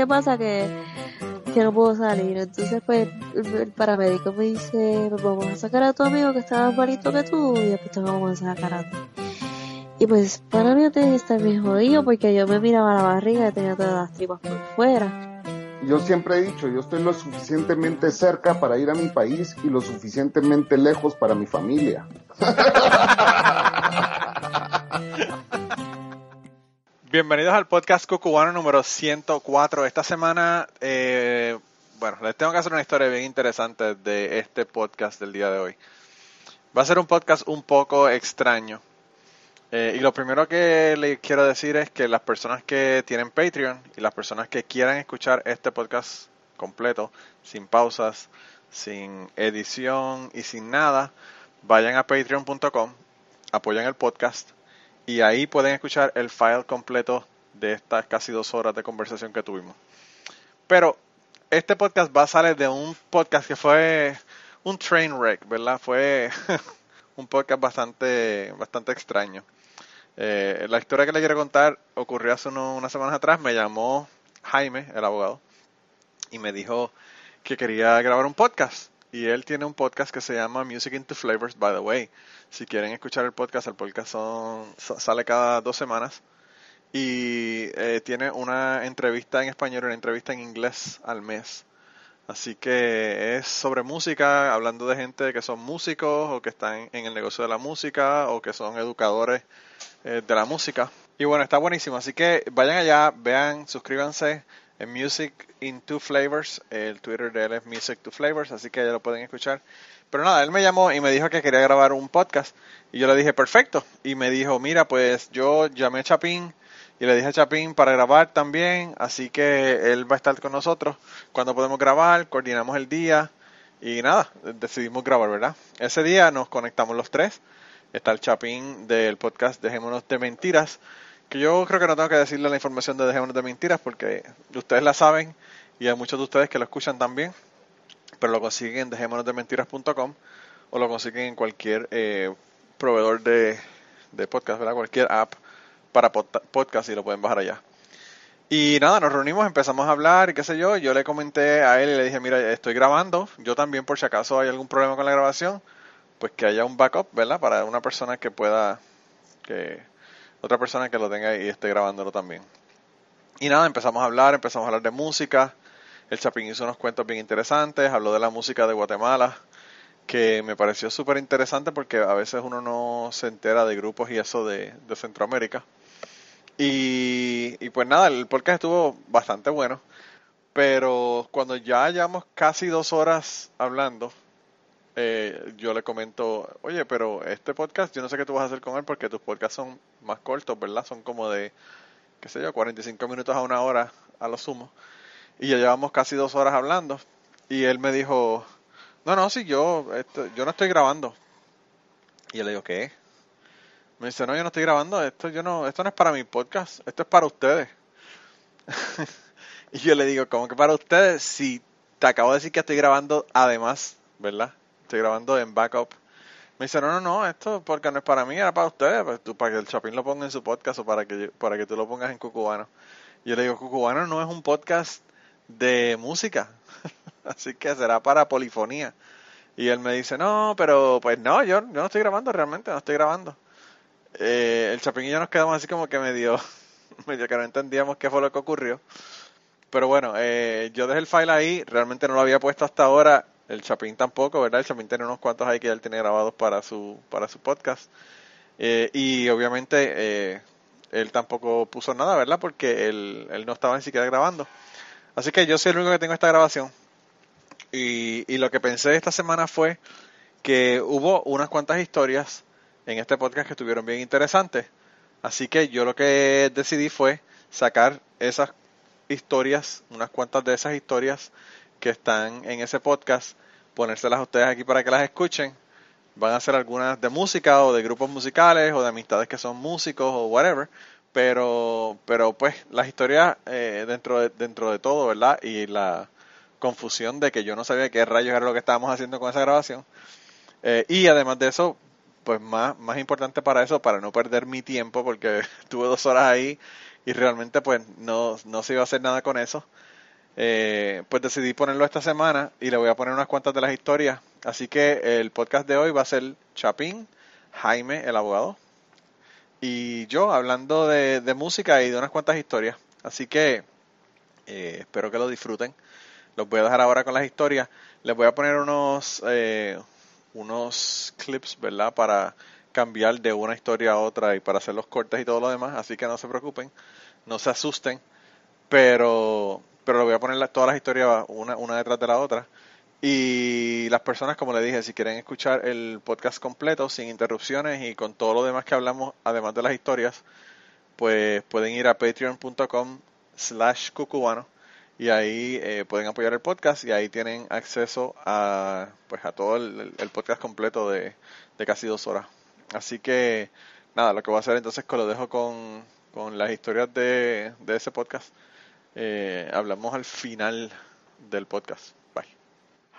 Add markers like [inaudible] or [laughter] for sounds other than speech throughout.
qué pasa, que, que no puedo salir. Entonces, pues, el paramédico me dice, pues vamos a sacar a tu amigo que está más malito que tú y después te vamos a sacar a ti. Y pues, para mí antes estar bien jodido porque yo me miraba la barriga y tenía todas las tripas por fuera yo siempre he dicho, yo estoy lo suficientemente cerca para ir a mi país y lo suficientemente lejos para mi familia. [laughs] Bienvenidos al podcast cucubano número 104. Esta semana, eh, bueno, les tengo que hacer una historia bien interesante de este podcast del día de hoy. Va a ser un podcast un poco extraño. Eh, y lo primero que le quiero decir es que las personas que tienen Patreon y las personas que quieran escuchar este podcast completo, sin pausas, sin edición y sin nada, vayan a patreon.com, apoyan el podcast y ahí pueden escuchar el file completo de estas casi dos horas de conversación que tuvimos. Pero este podcast va a salir de un podcast que fue un train wreck, ¿verdad? Fue [laughs] un podcast bastante, bastante extraño. Eh, la historia que le quiero contar ocurrió hace unas semanas atrás. Me llamó Jaime, el abogado, y me dijo que quería grabar un podcast. Y él tiene un podcast que se llama Music into Flavors, by the way. Si quieren escuchar el podcast, el podcast sale cada dos semanas. Y eh, tiene una entrevista en español y una entrevista en inglés al mes. Así que es sobre música, hablando de gente que son músicos o que están en el negocio de la música o que son educadores eh, de la música. Y bueno, está buenísimo. Así que vayan allá, vean, suscríbanse en Music in Two Flavors. El Twitter de él es Music Two Flavors, así que ya lo pueden escuchar. Pero nada, él me llamó y me dijo que quería grabar un podcast. Y yo le dije, perfecto. Y me dijo, mira, pues yo llamé a Chapín y le dije a Chapín para grabar también. Así que él va a estar con nosotros cuando podemos grabar, coordinamos el día. Y nada, decidimos grabar, ¿verdad? Ese día nos conectamos los tres está el Chapín del podcast Dejémonos de Mentiras, yo creo que no tengo que decirle la información de Dejémonos de Mentiras porque ustedes la saben y hay muchos de ustedes que lo escuchan también, pero lo consiguen en dejémonosdementiras.com o lo consiguen en cualquier eh, proveedor de, podcast, ¿verdad? Cualquier app para podcast y lo pueden bajar allá. Y nada, nos reunimos, empezamos a hablar y qué sé yo. Yo le comenté a él y le dije, mira, estoy grabando. Yo también, por si acaso hay algún problema con la grabación, pues que haya un backup, ¿verdad? Para una persona que pueda, que otra persona que lo tenga y esté grabándolo también. Y nada, empezamos a hablar, empezamos a hablar de música. El Chapín hizo unos cuentos bien interesantes, habló de la música de Guatemala, que me pareció súper interesante porque a veces uno no se entera de grupos y eso de, Centroamérica. Y, y, pues nada, el podcast estuvo bastante bueno, pero cuando ya llevamos casi dos horas hablando, eh, yo le comento, oye, pero este podcast, yo no sé qué tú vas a hacer con él porque tus podcasts son más cortos, ¿verdad? Son como de, qué sé yo, 45 minutos a una hora a lo sumo. Y ya llevamos casi dos horas hablando. Y él me dijo, no, no, si yo, esto, yo no estoy grabando. Y yo le digo, ¿qué? Me dice, no, yo no estoy grabando, esto, yo no, esto no es para mi podcast, esto es para ustedes. [laughs] y yo le digo, ¿cómo que para ustedes? Si te acabo de decir que estoy grabando además, ¿verdad? Estoy grabando en backup. Me dice, no, no, no, esto porque no es para mí, era para ustedes, pues, tú, para que el Chapín lo ponga en su podcast o para que, para que tú lo pongas en Cucubano. Y yo le digo, Cucubano no es un podcast de música, [laughs] así que será para polifonía. Y él me dice, no, pero pues no, yo, yo no estoy grabando realmente, no estoy grabando. Eh, el Chapín y yo nos quedamos así como que medio, [laughs] medio que no entendíamos qué fue lo que ocurrió. Pero bueno, eh, yo dejé el file ahí, realmente no lo había puesto hasta ahora el Chapín tampoco, ¿verdad? El Chapín tiene unos cuantos ahí que él tiene grabados para su, para su podcast. Eh, y obviamente eh, él tampoco puso nada, ¿verdad? Porque él, él, no estaba ni siquiera grabando. Así que yo soy el único que tengo esta grabación. Y, y lo que pensé esta semana fue que hubo unas cuantas historias en este podcast que estuvieron bien interesantes. Así que yo lo que decidí fue sacar esas historias, unas cuantas de esas historias que están en ese podcast, ponérselas a ustedes aquí para que las escuchen. Van a ser algunas de música o de grupos musicales o de amistades que son músicos o whatever. Pero, pero pues las historias eh, dentro, de, dentro de todo, ¿verdad? Y la confusión de que yo no sabía qué rayos era lo que estábamos haciendo con esa grabación. Eh, y además de eso, pues más, más importante para eso, para no perder mi tiempo, porque [laughs] tuve dos horas ahí y realmente pues no, no se iba a hacer nada con eso. Eh, pues decidí ponerlo esta semana y le voy a poner unas cuantas de las historias. Así que el podcast de hoy va a ser Chapín, Jaime, el abogado, y yo hablando de, música y de unas cuantas historias. Así que eh, espero que lo disfruten. Los voy a dejar ahora con las historias. Les voy a poner unos, eh, unos clips, ¿verdad? Para cambiar de una historia a otra y para hacer los cortes y todo lo demás. Así que no se preocupen, no se asusten. Pero, pero lo voy a poner todas las historias una, una detrás de la otra. Y las personas, como le dije, si quieren escuchar el podcast completo, sin interrupciones y con todo lo demás que hablamos, además de las historias, pues pueden ir a patreon.com slash cucubano y ahí eh, pueden apoyar el podcast y ahí tienen acceso a pues a todo el, podcast completo de, casi dos horas. Así que nada, lo que voy a hacer entonces es que lo dejo con, con las historias de, de ese podcast. Eh, hablamos al final del podcast.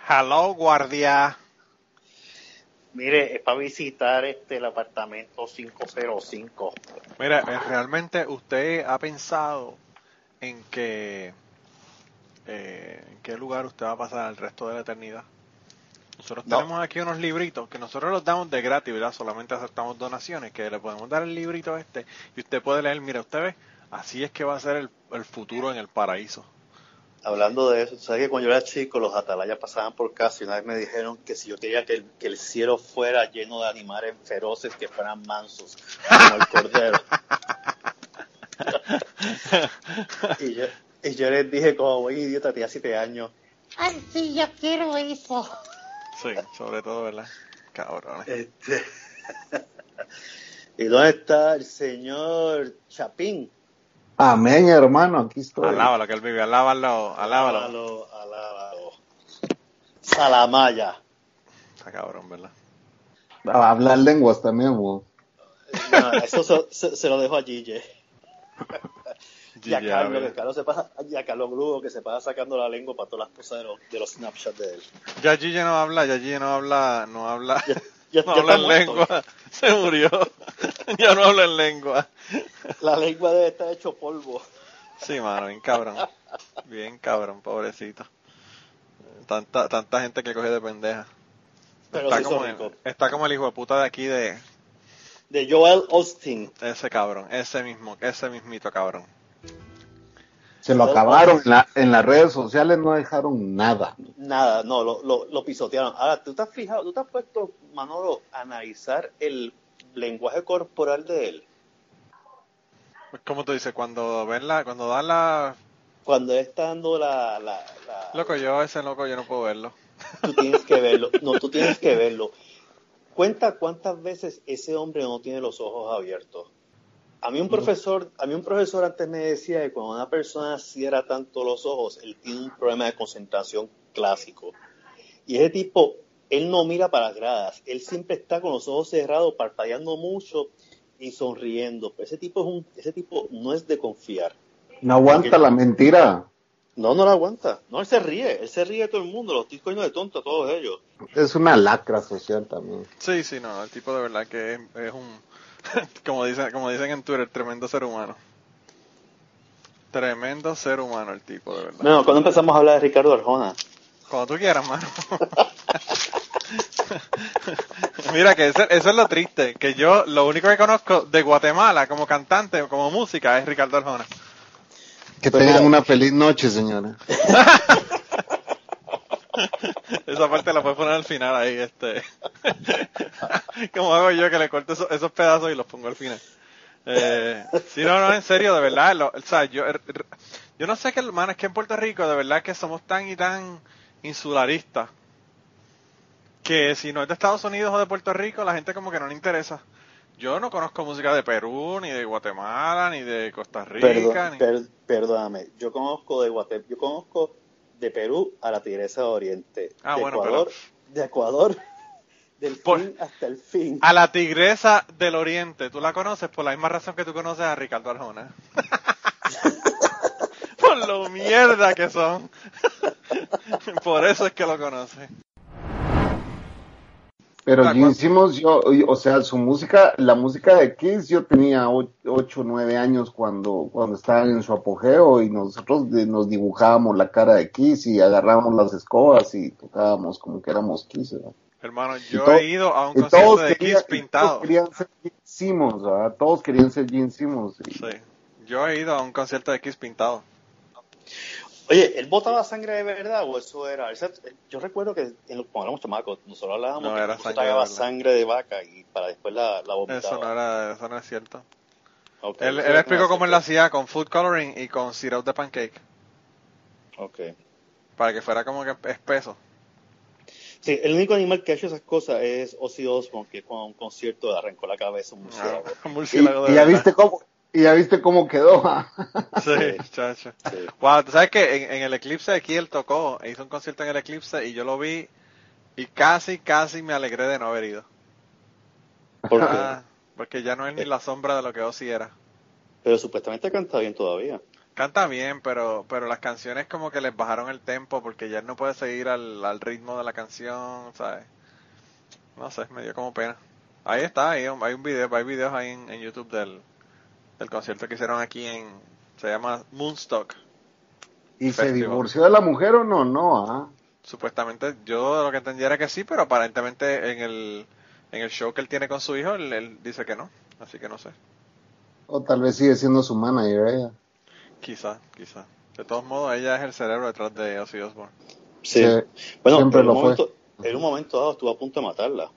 Hello, guardia. Mire, es para visitar este el apartamento 505. Mira, eh, realmente usted ha pensado en que eh, en qué lugar usted va a pasar el resto de la eternidad. Nosotros tenemos aquí unos libritos que nosotros los damos de gratis, ¿verdad? Solamente aceptamos donaciones, que le podemos dar el librito este y usted puede leer, mira, usted ve, así es que va a ser el futuro en el paraíso hablando de eso, ¿sabes que cuando yo era chico los atalayas pasaban por casa y una vez me dijeron que si yo quería que el, cielo fuera lleno de animales feroces que fueran mansos, como el cordero? y, yo, y yo les dije como buen idiota, tenía siete años, ¡ay sí, yo quiero eso! Sí, sobre todo, ¿verdad? Cabrón. Este... [laughs] ¿Y dónde está el señor Chapín? Amén, hermano, aquí estoy. Alábalo, que él vive, alábalo, alábalo. Alábalo, alábalo. Salamaya. Está cabrón, ¿verdad? A hablar lenguas también, güey. eso se, lo dejo a Gille. y a Carlos, que Carlos se pasa, y a Carlos Grugo, que se pasa sacando la lengua para todas las cosas de los, de los snapshots de él. Ya Gille no habla, ya Gille no habla, no habla. Ya, [laughs] no habla en lengua, [laughs] se murió. [laughs] ya no habla en lengua. [laughs] La lengua debe estar hecho polvo. Sí, mano, bien cabrón. Bien cabrón, pobrecito. Tanta, tanta gente que coge de pendeja. Pero está, como el, está como el hijo de puta de aquí de... De Joel Austin. Ese cabrón, ese mismo, ese mismito cabrón. Se lo acabaron. En, la, en, las redes sociales no dejaron nada. Nada, no, lo, lo, lo, pisotearon. Ahora, ¿tú te has fijado, tú te has puesto, Manolo, a analizar el lenguaje corporal de él? ¿Cómo tú dices? Cuando ven la, cuando dan la... Cuando está dando la, la, Loco, yo ese loco yo no puedo verlo. Tú tienes que verlo. No, tú tienes que verlo. Cuenta cuántas veces ese hombre no tiene los ojos abiertos. A mí un profesor, a mí un profesor antes me decía que cuando una persona cierra tanto los ojos, él tiene un problema de concentración clásico. Y ese tipo, él no mira para las gradas, él siempre está con los ojos cerrados, parpadeando mucho y sonriendo. Pero ese tipo es un, ese tipo no es de confiar. No aguanta la mentira. No, no la aguanta. No, él se ríe. Él se ríe de todo el mundo. Los tipos de tonto a todos ellos. Es una lacra social también. Sí, sí, no. El tipo de verdad que es un [laughs] como, dicen, como dicen en Twitter, tremendo ser humano. Tremendo ser humano el tipo, de verdad. No, cuando empezamos a hablar de Ricardo Arjona. Cuando tú quieras, mano. [laughs] [laughs] Mira que eso, es lo triste, que yo lo único que conozco de Guatemala como cantante, como música, es Ricardo Arjona. Que tengan una feliz noche, señora. [laughs] Esa parte la puedes poner al final ahí, este. [laughs] Como hago yo que le corto esos, pedazos y los pongo al final. Eh, sí, no, no, en serio, de verdad. o sea, yo, er, er, yo no sé qué, hermano, es que en Puerto Rico, de verdad que somos tan y tan insularistas que si no es de Estados Unidos o de Puerto Rico, la gente como que no le interesa. Yo no conozco música de Perú, ni de Guatemala, ni de Costa Rica. perdóname, yo conozco de Guatemala, yo conozco de Perú a la Tigresa de Oriente. Ah, de bueno, Ecuador, De Ecuador, [laughs] del fin hasta el fin. A la Tigresa del Oriente, tú la conoces por la misma razón que tú conoces a Ricardo Arjona. [laughs] [laughs] por lo mierda que son. por eso es que lo conoces. Pero Ah, Gene. Simmons, yo, o sea, su música, la música de Kiss, yo tenía 8 o 9 años cuando, cuando estaban en su apogeo y nosotros nos dibujábamos la cara de Kiss y agarrábamos las escobas y tocábamos como que éramos Kiss, ¿verdad? Hermano, yo he ido a un concierto de Kiss y todos pintado. querían ser Gene Simmons, ¿verdad? Todos querían ser Gene Simmons. y- Sí. Yo he ido a un concierto de Kiss pintado. Oye, ¿él botaba sangre de verdad o eso era? yo recuerdo que en lo- cuando éramos chamacos, nosotros hablábamos No, que era sangre tragaba de verdad. sangre de vaca y para después la, la vomitaba. Eso no era, eso no es cierto. Él, explicó cómo él lo hacía con food coloring y con syrup de pancake. Ok. Para que fuera como que espeso. Sí, el único animal que ha hecho esas cosas es Ozzy Osbourne, que con un concierto le arrancó la cabeza a [laughs] un murciélago. Ah, un Y, murciélago de y ya viste cómo, y ya viste cómo quedó, [laughs] ¿ah? Sí, chacho. Sí. Wow, tú sabes que en, en el eclipse aquí él tocó, hizo un concierto en el eclipse y yo lo vi y casi, casi me alegré de no haber ido. ¿Por qué? Ah, porque ya no es ni la sombra de lo que Ozzy era. Pero supuestamente canta bien todavía. Canta bien, pero pero las canciones como que les bajaron el tempo porque ya él no puede seguir al, al ritmo de la canción, ¿sabes? No sé, me dio como pena. Ahí está, ahí hay un- hay un video, hay videos ahí en, en YouTube del, del concierto que hicieron aquí en, se llama Moonstock. ¿Y se divorció de la mujer o no? No, ¿ah? Supuestamente, yo lo que entendía era que sí, pero aparentemente en el, en el show que él tiene con su hijo, él, él dice que no, así que no sé. O tal vez sigue siendo su manager ella. Quizá, quizá. De todos modos, ella es el cerebro detrás de Ozzy Osbourne. Sí. Sí, bueno, siempre en un, momento, en un momento dado estuvo a punto de matarla.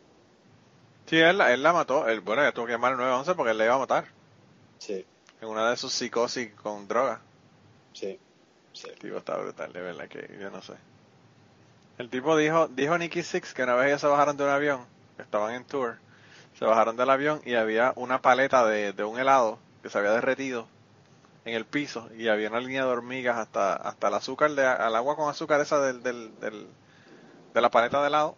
Sí, él, la- él la mató. Él, bueno, ella tuvo que llamar al 911 porque él la iba a matar. Sí, En una de sus psicosis con droga. sí, sí. El tipo está brutal, de verdad que yo no sé. El tipo dijo, dijo Nicky Six que una vez ellos se bajaron de un avión, estaban en tour, se bajaron del avión y había una paleta de, de un helado que se había derretido en el piso y había una línea de hormigas hasta, hasta el azúcar, de, al agua con azúcar esa del, del, del- de la paleta de helado.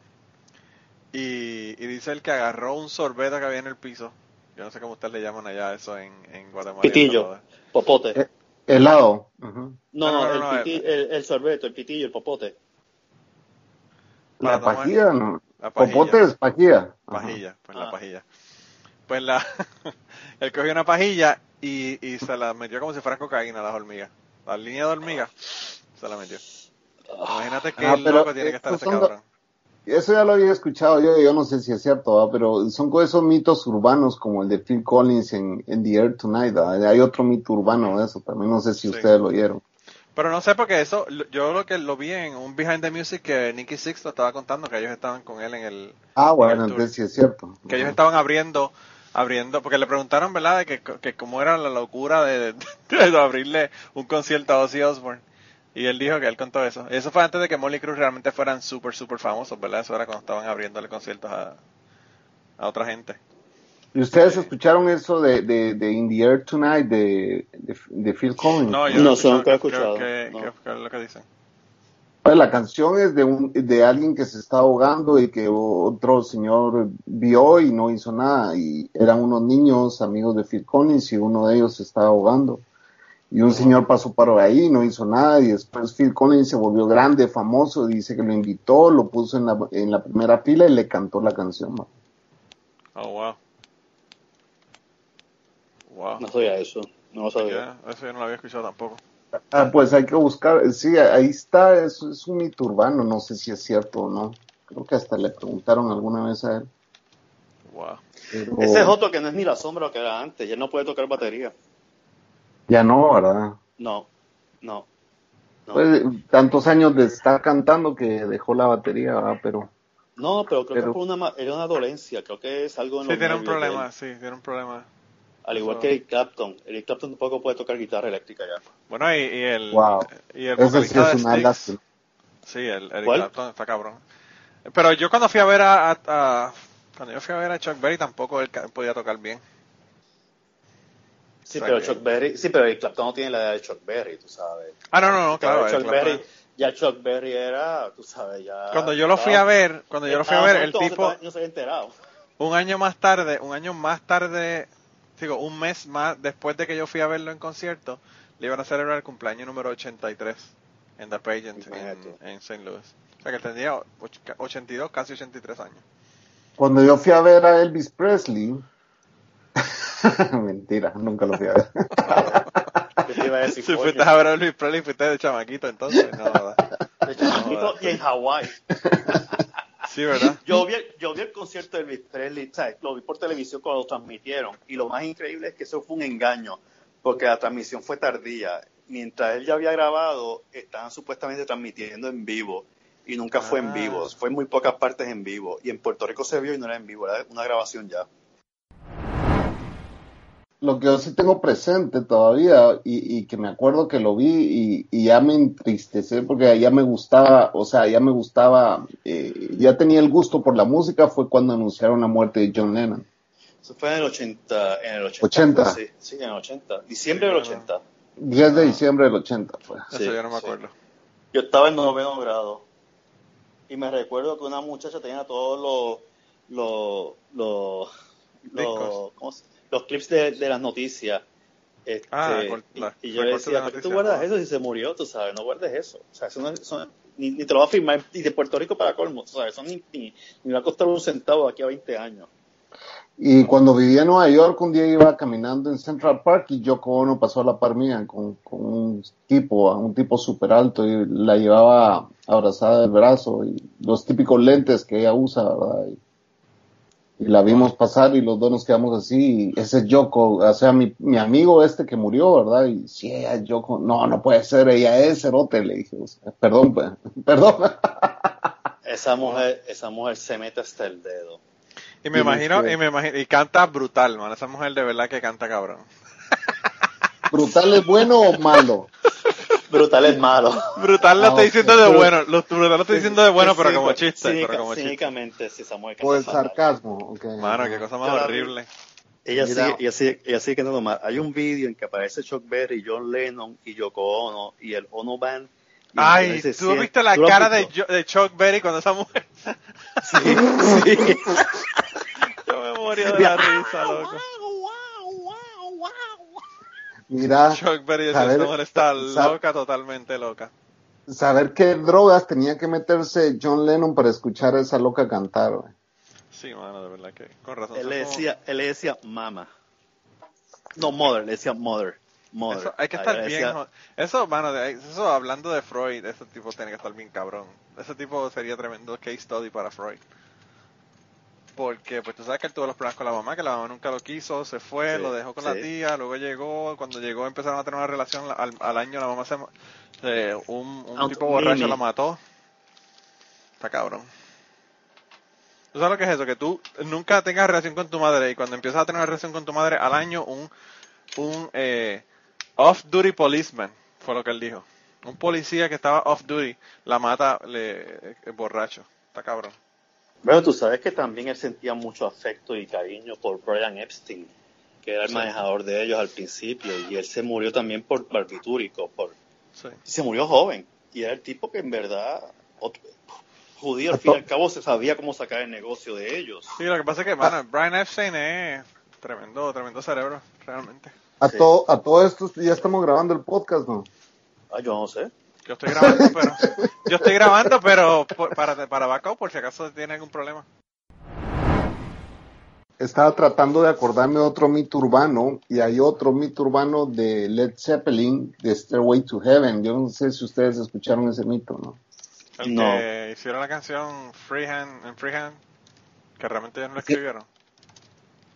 Y, y dice él que agarró un sorbeto que había en el piso. Yo no sé cómo ustedes le llaman allá eso en, en Guatemala. Pitillo. Popote. Eh, Helado. ujú. No, no, no, no, el, no, piti- el, el sorbeto, el pitillo, el popote. La pajilla, ¿no? La pajilla. Popote es pajilla. Ajá. Pajilla, pues la Ah. pajilla. Pues la, [laughs] él cogió una pajilla y, y se la metió como si fuera cocaína a las hormigas. La línea de hormigas se la metió. Imagínate que Ah, pero loco tiene que estar ese cabrón. Eso ya lo había escuchado yo, yo no sé si es cierto, pero son con esos mitos urbanos como el de Phil Collins en, en The Air Tonight. ¿va? Hay otro mito urbano de eso también, no sé si Sí. ustedes lo oyeron. Pero no sé porque eso, yo lo que lo vi en un Behind the Music que Nicky Six lo estaba contando, que ellos estaban con él en el, Ah, bueno, el entonces sí es cierto. que ellos estaban abriendo, abriendo, porque le preguntaron, ¿verdad?, de que, que cómo era la locura de, de- de abrirle un concierto a Ozzy Osbourne. Y él dijo que él contó eso. Eso fue antes de que Molly Cruz realmente fueran súper, súper famosos, ¿verdad? Eso era cuando estaban abriéndole conciertos a, a otra gente. ¿Y ustedes escucharon eso de, de, de In the Air Tonight de, de, de Phil Collins? No, yo No, nunca he escuchado. ¿Qué, no. es lo que dicen? Pues la canción es de un, de alguien que se está ahogando y que otro señor vio y no hizo nada. Y eran unos niños amigos de Phil Collins y uno de ellos se estaba ahogando. Y un señor pasó por ahí, no hizo nada y después Phil Collins se volvió grande, famoso, dice que lo invitó, lo puso en la, en la primera fila y le cantó la canción. Oh, wow. Wow. No sabía eso. No lo sabía. Ya, eso yo no lo había escuchado tampoco. Ah, pues hay que buscar, sí, ahí está, es, es un mito urbano, no sé si es cierto o no. Creo que hasta le preguntaron alguna vez a él. Wow. pero Ese es otro que no es ni la sombra que era antes. Ya no puede tocar batería. Ya no, ¿verdad? No, no. No, Pues, tantos años de estar cantando que dejó la batería, ¿verdad? Pero no pero creo pero- que fue una, ma- era una dolencia. Creo que es algo en Sí, tiene un problema, sí, tiene un problema. Al igual que Eric Clapton. Eric Clapton tampoco puede tocar guitarra eléctrica ya. Bueno, y, y el, Wow. y el eso sí es una lástima. Sí, el Eric ¿Cuál? Clapton está cabrón. Pero yo cuando fui a ver a, a- a- cuando yo fui a ver a Chuck Berry tampoco él podía tocar bien. Sí, pero Chuck Berry, sí, pero Eric Clapton no tiene la edad de Chuck Berry, tú sabes. Ah, no, no, no, claro. Chuck Berry, ya Chuck Berry era, tú sabes, ya. Cuando yo lo fui a ver, cuando yo lo fui a ver, el tipo muerto, No se había enterado. un año más tarde, un año más tarde, digo, un mes más después de que yo fui a verlo en concierto, le iban a celebrar el cumpleaños número 83 en The Pageant en, en St. Louis. O sea que tenía och- 82, casi 83 años. Cuando yo fui a ver a Elvis Presley, [laughs] mentira, nunca lo fui a ver. Si fuiste a ver a Elvis Presley, fuiste de chamaquito entonces. No, [laughs] ¿verdad? De chamaquito y en Hawái. Sí, ¿verdad? Yo vi, el- yo vi el concierto de Elvis Presley, ¿sabes? lo vi por televisión cuando lo transmitieron. Y lo más increíble es que eso fue un engaño, porque la transmisión fue tardía. Mientras él ya había grabado, estaban supuestamente transmitiendo en vivo. Y nunca fue en Ah. vivo, fue en muy pocas partes en vivo. Y en Puerto Rico se vio y no era en vivo, era una grabación ya. Lo que yo sí tengo presente todavía y, y que me acuerdo que lo vi y, y ya me entristecé porque ya me gustaba, o sea, ya me gustaba, eh, ya tenía el gusto por la música fue cuando anunciaron la muerte de John Lennon. Eso fue en el 80. En el 80. 80. Sí, sí, en el 80. Diciembre del 80. 10 de diciembre del 80 fue. Eso Sí, yo no me sí. acuerdo. Yo estaba en noveno grado y me recuerdo que una muchacha tenía todos los los los, ¿cómo se- los clips de, de las noticias. Este, Ah, cor- y- y, yo decía, de ¿por qué tú guardas ¿no? eso si se murió? Tú sabes, no guardes eso. O sea, eso no, eso ni, ni te lo va a firmar, y de Puerto Rico para colmo, tú sabes, eso ni, ni, ni va a costar un centavo de aquí a 20 años. Y cuando vivía en Nueva York, un día iba caminando en Central Park y Yoko Ono pasó a la par mía con, con un tipo, un tipo súper alto y la llevaba abrazada del brazo y los típicos lentes que ella usa, ¿verdad? Y, y la vimos pasar y los dos nos quedamos así y ese es Yoko, o sea, mi, mi amigo este que murió, ¿verdad? Y si ella es Yoko, no, no puede ser, ella es Cerote, le dije, o sea, perdón, pues, [laughs] perdón. [laughs] Esa mujer, esa mujer se mete hasta el dedo. Y me imagino, que- y me imagino, y canta brutal, man. Esa mujer de verdad que canta cabrón. [laughs] ¿Brutal es bueno o malo? Brutal es malo. Brutal lo Ah, estoy ok. diciendo de bueno, lo brutal lo estoy diciendo de bueno, pero como chiste, cínica- pero como chiste. Cínicamente, sí, esa mujer Por el sarcasmo, ok. Mano, qué cosa más horrible. Ella sigue, ella sigue, ella sigue cantando mal. Hay un vídeo en que aparece Chuck Berry, John Lennon y Yoko Ono y el Ono Band. Ay, ¿tú sí- viste la ¿tú lo has cara de Chuck Berry cuando esa mujer? [laughs] Sí, sí. [laughs] Yo me moría de la risa, loco. Mira, [laughs] Chuck Berry decía, saber- esta mujer está loca, totalmente loca. saber qué drogas tenía que meterse John Lennon para escuchar a esa loca cantar, güey. Sí, mano, de verdad que con razón. Él le como- decía, él le decía mama. No, mother, le decía mother. Mother. Eso, hay que estar bien. decía- Eso, mano, de- eso hablando de Freud, ese tipo tiene que estar bien cabrón. Ese tipo sería tremendo case study para Freud. Porque, pues tú sabes que él tuvo los problemas con la mamá, que la mamá nunca lo quiso, se fue, Sí, lo dejó con la tía, luego llegó, cuando llegó empezaron a tener una relación, al, al año la mamá se... eh, un un tipo borracho la mató. Está cabrón. ¿Tú sabes lo que es eso? Que tú nunca tengas relación con tu madre y cuando empiezas a tener una relación con tu madre al año, un, un eh, off-duty policeman, fue lo que él dijo. Un policía que estaba off-duty la mata le, eh, borracho. Está cabrón. Bueno, tú sabes que también él sentía mucho afecto y cariño por Brian Epstein, que era el Sí. manejador de ellos al principio, y él se murió también por barbitúrico, por Sí. se murió joven y era el tipo que en verdad otro- judío al fin y al cabo se sabía cómo sacar el negocio de ellos Sí, lo que pasa es que, mano, Brian Epstein es tremendo, tremendo cerebro, realmente. A, Sí. todo, a todo esto ya estamos grabando el podcast, ¿no? ah yo no sé Yo estoy grabando, pero [laughs] yo estoy grabando, pero por- para para backup por si acaso tiene algún problema. Estaba tratando de acordarme de otro mito urbano y hay otro mito urbano de Led Zeppelin, de Stairway to Heaven. Yo no sé si ustedes escucharon ese mito, ¿no? El No. que hicieron la canción Freehand en Freehand, que realmente ellos no la escribieron.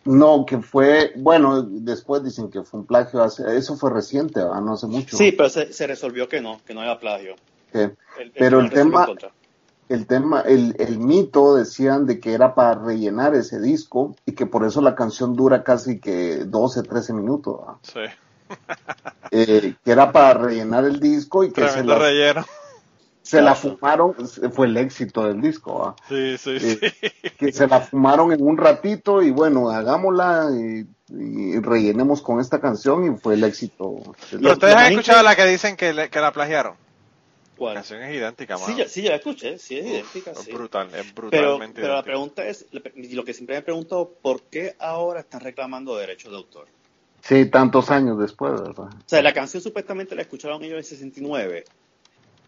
No, que fue, bueno, después dicen que fue un plagio, hace- eso fue reciente, ¿verdad? no hace mucho. sí pero se, se resolvió que no que no era plagio El- el Pero el tema- el tema, el, el mito decían de que era para rellenar ese disco y que por eso la canción dura casi que 12, 13 minutos, ¿verdad? Sí, Eh, que era para rellenar el disco y que se la, relleno. Se la fumaron, fue el éxito del disco. Sí, sí, sí. que se la fumaron en un ratito y bueno, hagámosla y, y rellenemos con esta canción y fue el éxito. Pero ustedes han escuchado la que dicen que, le- que la plagiaron. La ¿Cuál? canción es idéntica, mano. sí ya, sí ya la escuché sí es Uf, idéntica es sí. brutal, es pero, brutalmente pero la idéntica. pregunta es y lo que siempre me pregunto ¿por qué ahora están reclamando derechos de autor? Sí, tantos años después, ¿verdad? O sea, la canción supuestamente la escucharon ellos en 69.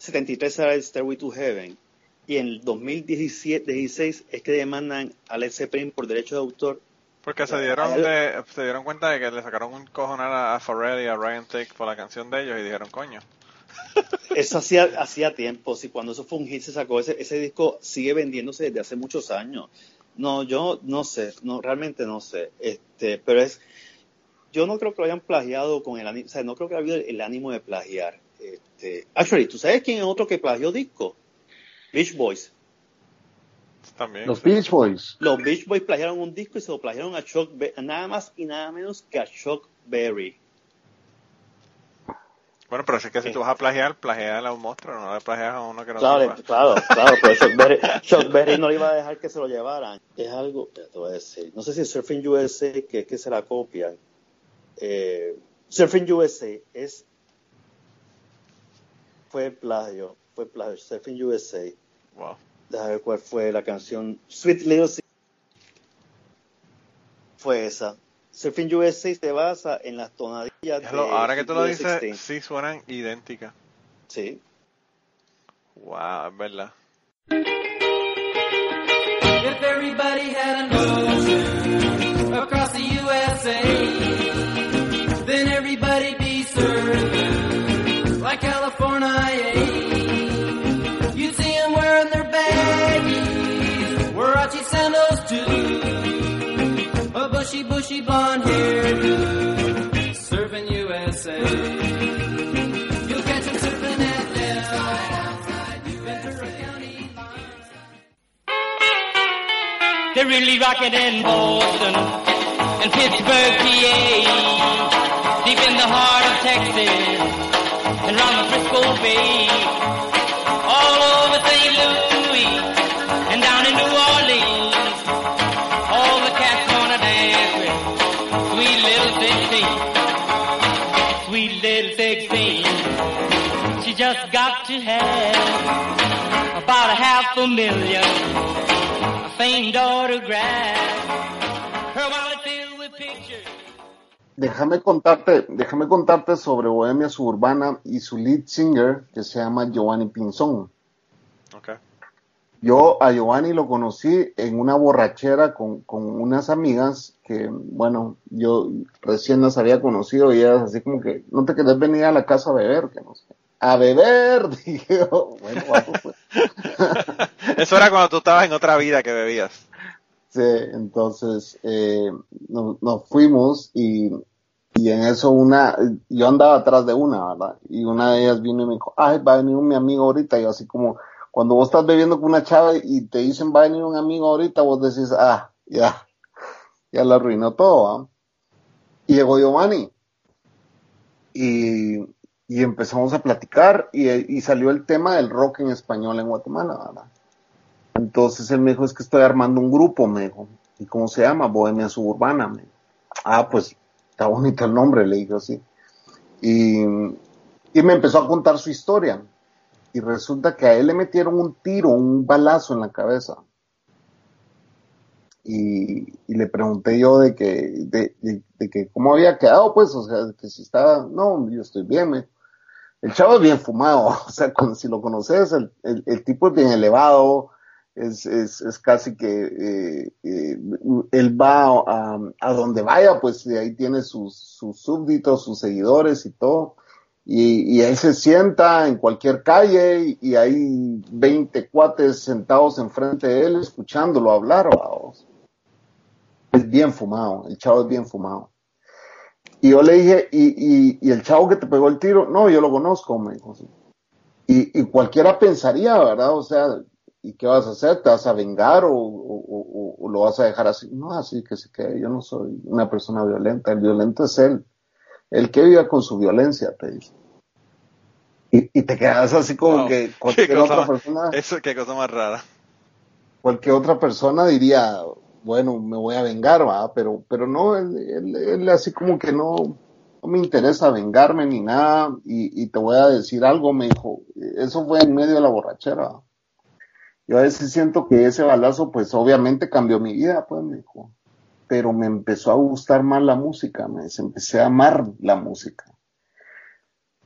73 era el Stairway to Heaven. y en el 2016 es que demandan a Led Zeppelin por derecho de autor. Porque se dieron, de, se dieron cuenta de que le sacaron un cojonal a Pharrell y a Ryan Take por la canción de ellos y dijeron, coño. [laughs] Eso hacía, hacía tiempo, si cuando eso fue un hit se sacó, ese, ese disco sigue vendiéndose desde hace muchos años. No, yo no sé, no, realmente no sé, este, pero es, yo no creo que lo hayan plagiado con el ánimo, o sea, no creo que haya habido el, ánimo de plagiar. Este, actually, ¿tú sabes quién es otro que plagió disco? Beach Boys. También. Los Beach Boys. Los Beach Boys plagiaron un disco y se lo plagiaron a Chuck Berry, nada más y nada menos que a Chuck Berry. Bueno, pero es que si tú vas a plagiar, plagiar a un monstruo, no le plagias a uno que no Claro, claro, claro, pero Chuck Berry, [laughs] Chuck Berry, no iba a dejar que se lo llevaran. Es algo, te voy a decir, no sé si Surfing USA, que es que se la copian. Eh, Surfing USA es fue plagio, fue plagio, Surfing USA. Wow. Déjame ver cuál fue la canción. Sweet Little Fue esa. Surfing USA se basa en las tonadillas de Ahora que tú lo dices, sí suenan idénticas. Sí. Wow, es verdad. If everybody had an ocean across the USA, then everybody be served really rocking in Boston and Pittsburgh, PA, deep in the heart of Texas and round the Frisco Bay, all over St. Louis and down in New Orleans. All the cats wanna dance with sweet little sixteen, sweet little sixteen. She just got to have about a half a million famed autograph. Her wallet filled with pictures. Déjame contarte, déjame contarte sobre Bohemia Suburbana y su lead singer que se llama Giovanni Pinzón. Okay. Yo a Giovanni lo conocí en una borrachera con, con unas amigas que, bueno, yo recién las había conocido y ellas así como que, no te querés venir a la casa a beber, que no sé. A beber, [laughs] dije yo, bueno, vamos pues. [laughs] Eso era cuando tú estabas en otra vida que bebías. Sí, entonces eh, nos, nos fuimos y, y en eso una, yo andaba atrás de una, ¿verdad? Y una de ellas vino y me dijo, ay, va a venir un mi amigo ahorita. Y yo así como, cuando vos estás bebiendo con una chava y te dicen va a venir un amigo ahorita, vos decís, ah, ya, ya lo arruinó todo, ¿va? Y llegó Giovanni. Y, y empezamos a platicar y, salió el tema del rock en español en Guatemala, ¿verdad? Entonces él me dijo, es que estoy armando un grupo, me dijo. ¿Y cómo se llama? Bohemia Suburbana. Me dijo. Ah, pues está bonito el nombre, le dije así. Y, y me empezó a contar su historia. Y resulta que a él le metieron un tiro, un balazo en la cabeza. Y, le pregunté yo de que, de, de, de, que cómo había quedado, pues, o sea, que si estaba, no, yo estoy bien, me, el chavo es bien fumado, [laughs] o sea, si lo conoces, el tipo es bien elevado, es, es, es casi que eh, eh, él va a, a, donde vaya, pues de ahí tiene sus, sus súbditos, sus seguidores y todo. Y, y ahí se sienta en cualquier calle y, y hay 20 cuates sentados enfrente de él escuchándolo hablar. Vamos. Es bien fumado, el chavo es bien fumado. Y yo le dije, ¿y, y, y el chavo que te pegó el tiro? No, yo lo conozco, me dijo. Y, y cualquiera pensaría, ¿verdad? O sea, ¿y qué vas a hacer? ¿Te vas a vengar o, o, o, o, lo vas a dejar así? No, así que se quede. Yo no soy una persona violenta. El violento es él. El que vive con su violencia, te dice. Y, y te quedas así como que [laughs] cualquier otra persona. [laughs] Eso, qué cosa más rara. Cualquier otra persona diría, bueno, me voy a vengar, va, pero, pero no, él, él, así como que no, no me interesa vengarme ni nada. Y, y te voy a decir algo, me dijo. Eso fue en medio de la borrachera. Yo a veces siento que ese balazo, pues obviamente cambió mi vida, pues me dijo. Pero me empezó a gustar más la música, me empecé a amar la música.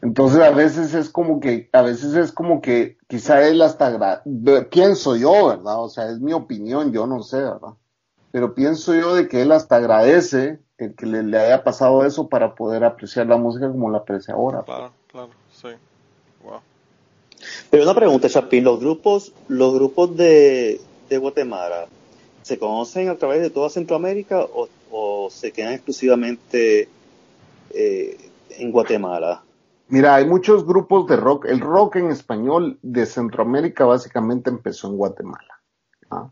Entonces a veces es como que, a veces es como que quizá él hasta, pienso yo, ¿verdad? O sea, es mi opinión, yo no sé, ¿verdad? Pero pienso yo de que él hasta agradece el que le, le haya pasado eso para poder apreciar la música como la aprecia ahora. Claro, claro, sí. Wow. Pero una pregunta, Chapín, los grupos, los grupos de, de Guatemala, ¿se conocen a través de toda Centroamérica o, o se quedan exclusivamente eh, en Guatemala? Mira, hay muchos grupos de rock. El rock en español de Centroamérica básicamente empezó en Guatemala. ¿ah?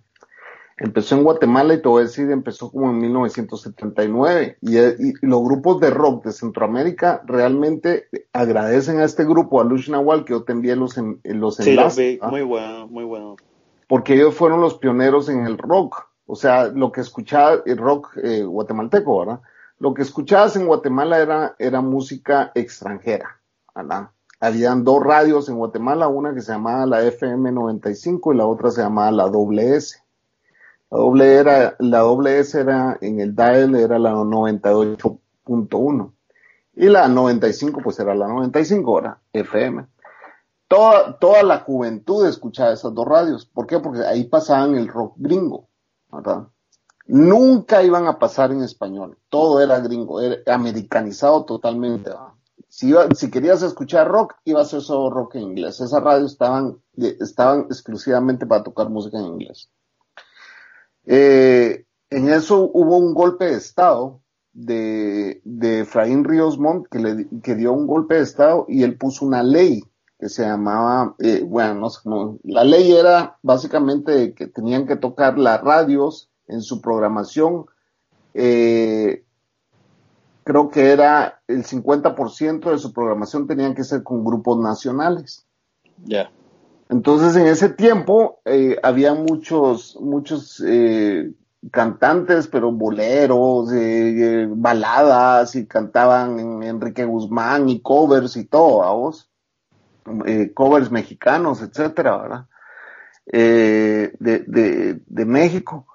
Empezó en Guatemala y te voy a decir, empezó como en 1979. Y, eh, y los grupos de rock de Centroamérica realmente agradecen a este grupo, a Lush Nahual, que yo te envié los, en- los Sí, los enlaces. vi, ¿ah? muy bueno, muy bueno. porque ellos fueron los pioneros en el rock. O sea, lo que escuchaba el rock eh, guatemalteco, ¿verdad? Lo que escuchabas en Guatemala era, era música extranjera, ¿verdad? Habían dos radios en Guatemala, una que se llamaba la FM 95 y la otra se llamaba la doble S. La doble, era, la doble S era en el dial era la 98.1 y la 95 pues era la 95, era FM toda, toda la juventud escuchaba esas dos radios. ¿Por qué? Porque ahí pasaban el rock gringo, ¿verdad? Nunca iban a pasar en español. Todo era gringo, era americanizado totalmente. Si, iba- si querías escuchar rock, iba a ser solo rock en inglés. Esas radios estaban, estaban exclusivamente para tocar música en inglés. Eh, en eso hubo un golpe de Estado de, de Efraín Ríos Montt que, le, que dio un golpe de Estado y él puso una ley que se llamaba, eh, bueno, no sé, no, la ley era básicamente que tenían que tocar las radios en su programación, eh, creo que era el 50% de su programación tenían que ser con grupos nacionales. Ya. Entonces en ese tiempo eh, había muchos, muchos eh, cantantes, pero boleros, eh, eh, baladas y cantaban en Enrique Guzmán y covers y todo, ¿vamos? Eh, covers mexicanos, etcétera, ¿verdad? De, de, México.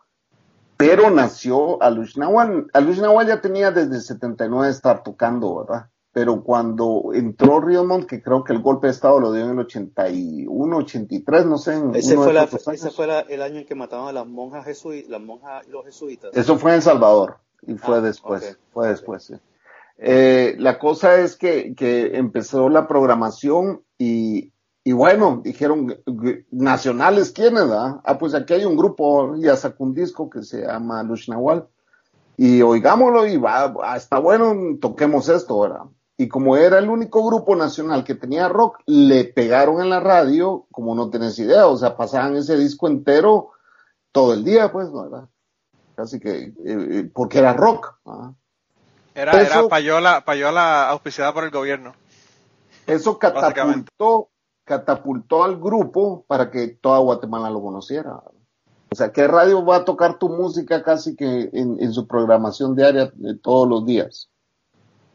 Pero nació Alush Nahual. Alush ya tenía desde el 79 estar tocando, ¿verdad? Pero cuando entró Río Montt, que creo que el golpe de Estado lo dio en el 81, 83, no sé. en Ese fue, la, ese fue la- el año en que mataron a las monjas jesuitas, las monjas y los jesuitas. Eso fue en El Salvador y fue Ah, después, fue después. sí. Eh, la cosa es que, que empezó la programación y, y bueno, dijeron, nacionales, ¿quiénes? da? Ah, pues aquí hay un grupo, ya sacó un disco que se llama Lush Nahual y oigámoslo y va, ah, está bueno, toquemos esto, ¿verdad? Y como era el único grupo nacional que tenía rock, le pegaron en la radio, como no tenés idea, o sea, pasaban ese disco entero todo el día, pues, ¿verdad? Casi que, eh, eh, porque era rock. ¿ah? Era, era Eso- payola, payola auspiciada por el gobierno. Eso catapultó, catapultó al grupo para que toda Guatemala lo conociera. O sea, ¿qué radio va a tocar tu música casi que en, en su programación diaria de todos los días?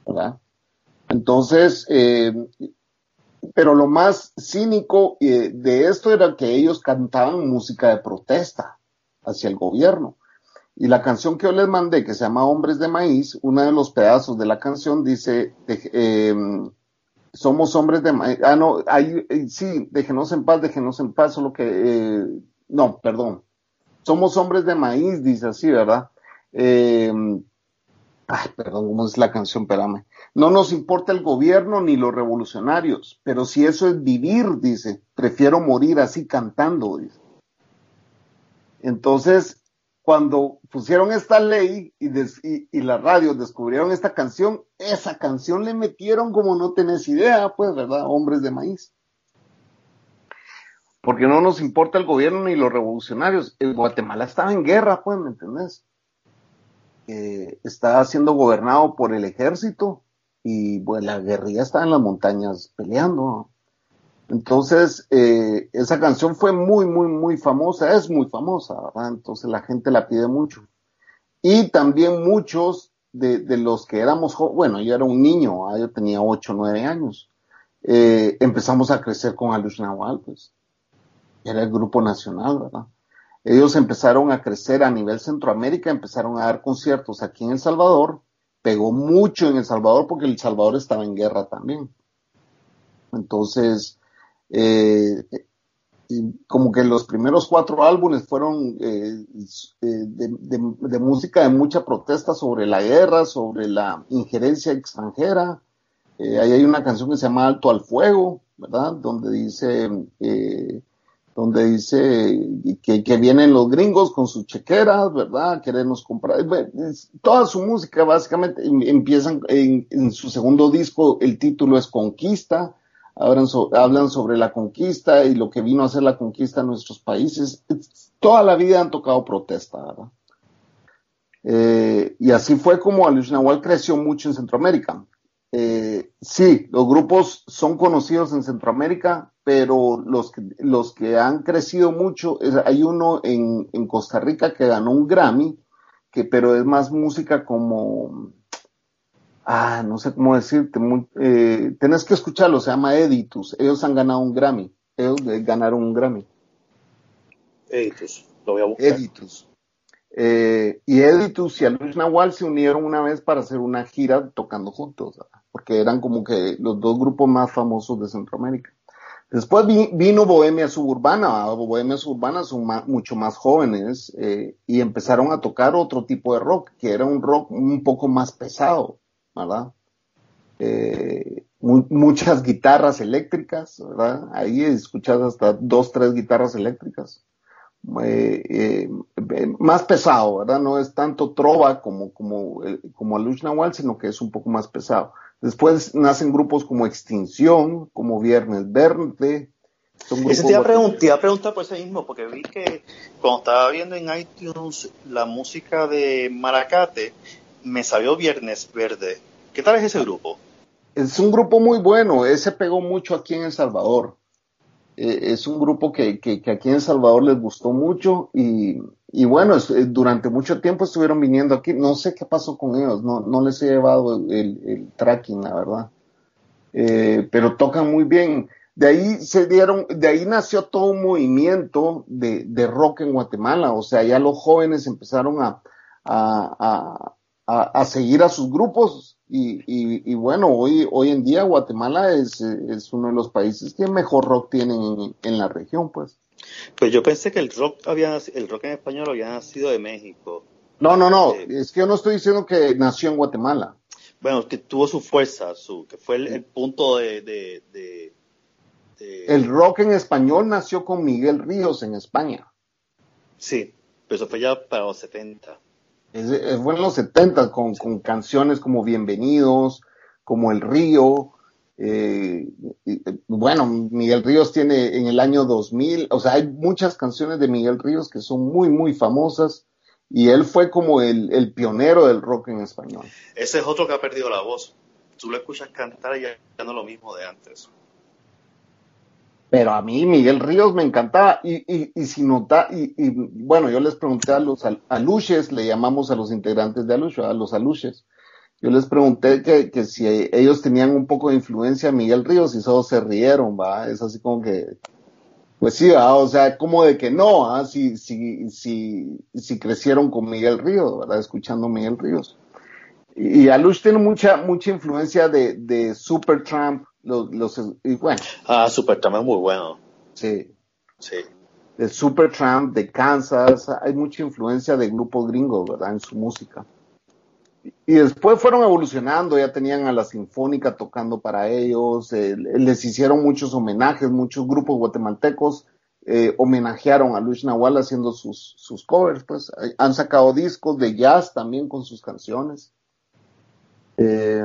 ¿Verdad? Entonces, eh, pero lo más cínico eh, de esto era que ellos cantaban música de protesta hacia el gobierno. Y la canción que yo les mandé, que se llama Hombres de Maíz, uno de los pedazos de la canción dice, eh, somos hombres de maíz. Ah, no, ahí, eh, sí, déjenos en paz, déjenos en paz, solo que, no, perdón. Somos hombres de maíz, dice así, ¿verdad? Ay, perdón, ¿cómo es la canción? Espérame. No nos importa el gobierno ni los revolucionarios, pero si eso es vivir, dice, prefiero morir así cantando, dice. Entonces, cuando pusieron esta ley y, des- y, descubrieron esta canción, esa canción le metieron como no tenés idea, pues, ¿verdad? Hombres de maíz. Porque no nos importa el gobierno ni los revolucionarios. Guatemala estaba en guerra, pues, ¿me entendés? Eh, estaba siendo gobernado por el ejército y pues la guerrilla estaba en las montañas peleando. Entonces, eh, esa canción fue muy, muy, muy famosa, es muy famosa, ¿verdad? Entonces la gente la pide mucho. Y también muchos de, de los que éramos bueno, yo era un niño, yo tenía 8 o 9 años, eh, empezamos a crecer con Alush Nahual, pues. Era el grupo nacional, ¿verdad? Ellos empezaron a crecer a nivel Centroamérica, empezaron a dar conciertos aquí en El Salvador, pegó mucho en El Salvador porque El Salvador estaba en guerra también. Entonces, eh, como que los primeros cuatro álbumes fueron eh, eh, de, música de mucha protesta sobre la guerra, sobre la injerencia extranjera. Ahí hay una canción que se llama Alto al Fuego, ¿verdad? Donde dice, donde dice que, vienen los gringos con sus chequeras, ¿verdad? Queremos comprar. Toda su música básicamente em- empiezan en, su segundo disco, el título es Conquista hablan, so- hablan sobre la conquista y lo que vino a ser la conquista en nuestros países. Es- Toda la vida han tocado protesta, ¿verdad? Eh, y así fue como Alush Nahual creció mucho en Centroamérica. Eh, sí, los grupos son conocidos en Centroamérica, pero los que, los que han crecido mucho, es- hay uno en, en Costa Rica que ganó un Grammy, que, pero es más música como, ah, no sé cómo decirte, muy- eh, tenés que escucharlo, se llama Editus, ellos han ganado un Grammy, ellos eh, ganaron un Grammy. Editus, lo voy a buscar. Editus. Eh, y Editus y Alush Nahual se unieron una vez para hacer una gira tocando juntos, porque eran como que los dos grupos más famosos de Centroamérica. Después vi- vino Bohemia Suburbana. Bohemia Suburbana son mucho más jóvenes eh, y empezaron a tocar otro tipo de rock, que era un rock un poco más pesado, ¿verdad? Eh, mu- muchas guitarras eléctricas, ¿verdad? Ahí escuchas hasta dos, tres guitarras eléctricas eh, más pesado, ¿verdad? No es tanto trova como, como, como Alush Nahual, sino que es un poco más pesado. Después nacen grupos como Extinción, como Viernes Verde. Son te iba, a preguntar, te iba a preguntar por eso mismo, porque vi que cuando estaba viendo en iTunes la música de Maracate, me salió Viernes Verde. ¿Qué tal es ese grupo? Es un grupo muy bueno, ese pegó mucho aquí en El Salvador. Eh, es un grupo que, que, aquí en Salvador les gustó mucho y, y bueno, eh, durante mucho tiempo estuvieron viniendo aquí. No sé qué pasó con ellos, no, no les he llevado el, tracking, la verdad. Eh, pero tocan muy bien. De ahí se dieron, de ahí nació todo un movimiento de, de rock en Guatemala. O sea, ya los jóvenes empezaron a, a, a, a seguir a sus grupos y, y, y bueno, hoy, hoy en día Guatemala es, eh, es uno de los países que mejor rock tienen en, en la región, pues. Pues yo pensé que el rock había el rock en español había nacido de México. No, no, no, Sí. es que yo no estoy diciendo que nació en Guatemala. Bueno, que tuvo su fuerza, su que fue el, el punto de, de, de- de- El rock en español nació con Miguel Ríos en España. Sí, pero eso fue ya para los 70. Es- fue en los 70 con, con canciones como Bienvenidos, como El Río. eh, bueno, Miguel Ríos tiene en el año 2000, o sea, hay muchas canciones de Miguel Ríos que son muy, muy famosas y él fue como el, el pionero del rock en español. Ese es otro que ha perdido la voz. Tú lo escuchas cantar y ya, no lo mismo de antes. Pero a mí Miguel Ríos me encantaba y, y, y si nota, y, y, bueno, yo les pregunté a los al- aluches, le llamamos a los integrantes de Aluche, a los aluches. Yo les pregunté que, que si ellos tenían un poco de influencia de Miguel Ríos y todos se rieron, va, es así como que, pues sí, ¿va? o sea, como de que no, ¿ah? si, si, si, si crecieron con Miguel Ríos, ¿verdad? Escuchando Miguel Ríos. Y, Alush tiene mucha, mucha influencia de, de Supertramp, los, los, y bueno, Ah, Supertramp es muy bueno. sí, Sí. de Supertramp, de Kansas, hay mucha influencia de grupos gringos, ¿verdad? En su música. Y después fueron evolucionando, ya tenían a la Sinfónica tocando para ellos, eh, les hicieron muchos homenajes, muchos grupos guatemaltecos eh, homenajearon a Luis Nahual haciendo sus, sus covers, pues Eh, han sacado discos de jazz también con sus canciones. Eh,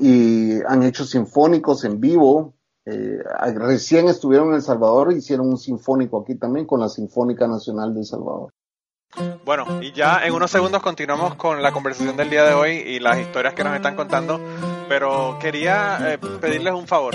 y han hecho sinfónicos en vivo. Eh, recién estuvieron en El Salvador e hicieron un sinfónico aquí también con la Sinfónica Nacional de El Salvador. Bueno, y ya en unos segundos continuamos con la conversación del día de hoy y las historias que nos están contando, pero quería eh, pedirles un favor.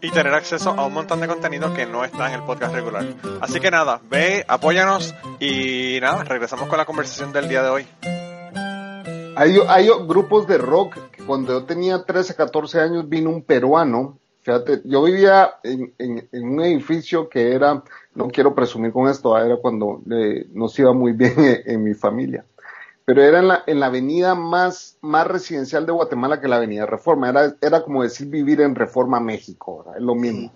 y tener acceso a un montón de contenido que no está en el podcast regular. Así que nada, ve, apóyanos y nada, regresamos con la conversación del día de hoy. Hay, hay grupos de rock que cuando yo tenía 13, 14 años vino un peruano. Fíjate, yo vivía en, un edificio que era, no quiero presumir con esto, era cuando eh, nos iba muy bien en, [laughs] en mi familia. Pero era en la, en la avenida más, más residencial de Guatemala que la avenida Reforma. Era, era como decir vivir en Reforma México, ¿verdad? es lo mismo.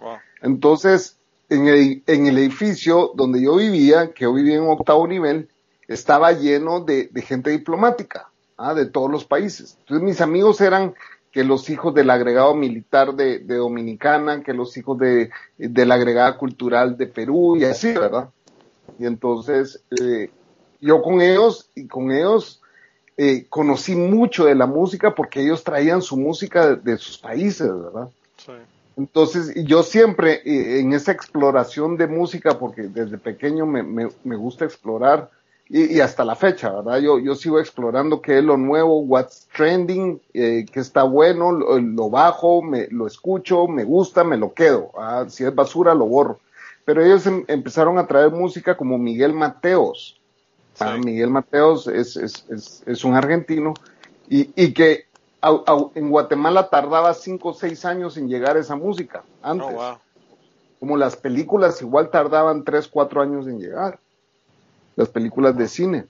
Wow. Entonces, en el, en el edificio donde yo vivía, que yo vivía en octavo nivel, estaba lleno de, de gente diplomática, ¿ah? de todos los países. Entonces, mis amigos eran que los hijos del agregado militar de, de Dominicana, que los hijos de, de la agregada cultural de Perú y así, ¿verdad? Y entonces, eh, yo con ellos y con ellos eh, conocí mucho de la música porque ellos traían su música de, de sus países, ¿verdad? Sí. Entonces, yo siempre eh, en esa exploración de música, porque desde pequeño me, me, me gusta explorar, y, y hasta la fecha, ¿verdad? Yo, yo sigo explorando qué es lo nuevo, what's trending, eh, qué está bueno, lo, lo bajo, me, lo escucho, me gusta, me lo quedo. Ah, si es basura, lo borro. Pero ellos em- empezaron a traer música como Miguel Mateos. Ah. Miguel Mateos es, es, es, es un argentino y, y que en Guatemala tardaba cinco o seis años en llegar esa música antes. Oh, wow. Como las películas igual tardaban tres, cuatro años en llegar. Las películas de cine.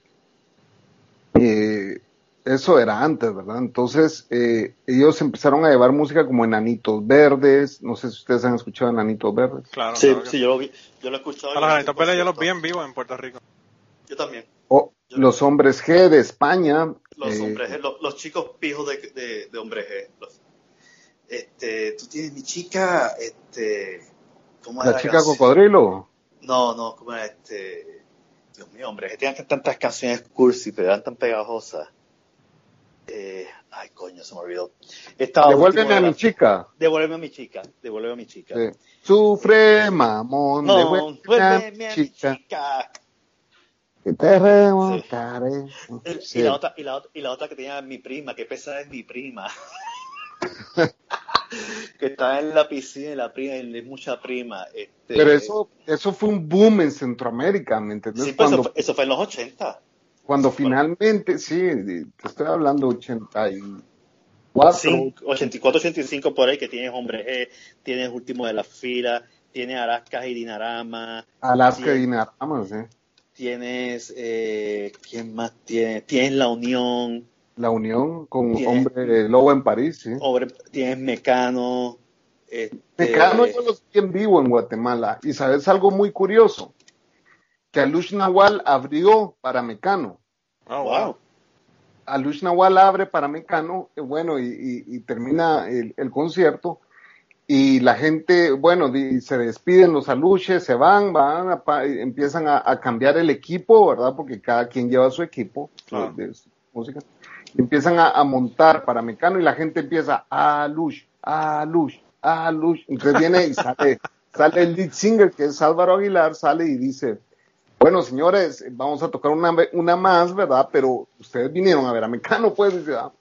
Eh, eso era antes, ¿verdad? Entonces, eh, ellos empezaron a llevar música como Enanitos Verdes. No sé si ustedes han escuchado Enanitos Verdes. Claro. Sí, claro que sí, yo lo vi, yo lo he escuchado. A los Granitos Por Verdes yo los vi en vivo en Puerto Rico. Yo también. Los Hombres G de España. Los eh, hombres, G, los, los chicos pijos de, de, de hombres G. Los- este, tú tienes mi chica, este, ¿cómo La chica canción? cocodrilo. No, no, ¿cómo era este? Dios mío, hombre, que tienen tantas canciones cursi, pero eran tan pegajosas. Eh, ay, coño, se me olvidó. Esta Devuélveme a mi chica. Devuélveme a mi chica, devuélveme a mi chica. Sí. Sufre, mamón. No, devuélveme devuélveme a mi chica. chica. Que te remontaré. Y Sí. la, otra, y, la, otra- y la otra que tenía mi prima, que pesada es mi prima. [laughs] que está en la piscina y la prima, y mucha prima. Este, Pero eso, eso fue un boom en Centroamérica, ¿me entendés? Sí, pues cuando, eso, fue, eso fue en los 80. cuando eso fue- finalmente, sí, te estoy hablando 84. Cin- 84, 85 por ahí, que tienes Hombre G, tienes Último de la Fila, tienes Arascas y Dinarama, Alaska y Dinarama, sí. Tienes, eh, ¿quién más tienes? Tienes La Unión, La unión con Tiene- Hombre Lobo en París, sí. Hombre, tienes Mecano. este, Mecano yo los vi en vivo en Guatemala. Y sabes algo muy curioso, que Alush Nahual abrió para Mecano. Oh, wow. Alush Nahual abre para Mecano, eh, bueno, y, y- y termina el, el concierto. Y la gente, bueno, se despiden los aluches, se van, van, a pa- empiezan a, a cambiar el equipo, ¿verdad? Porque cada quien lleva su equipo Claro. de, de música. Y empiezan a, a montar para Mecano y la gente empieza, Alush, Alush, Alush. Entonces viene y sale, [laughs] sale el lead singer, que es Álvaro Aguilar, sale y dice, bueno, señores, vamos a tocar una, una más, ¿verdad? Pero ustedes vinieron a ver a Mecano, pues, dice, "Ah".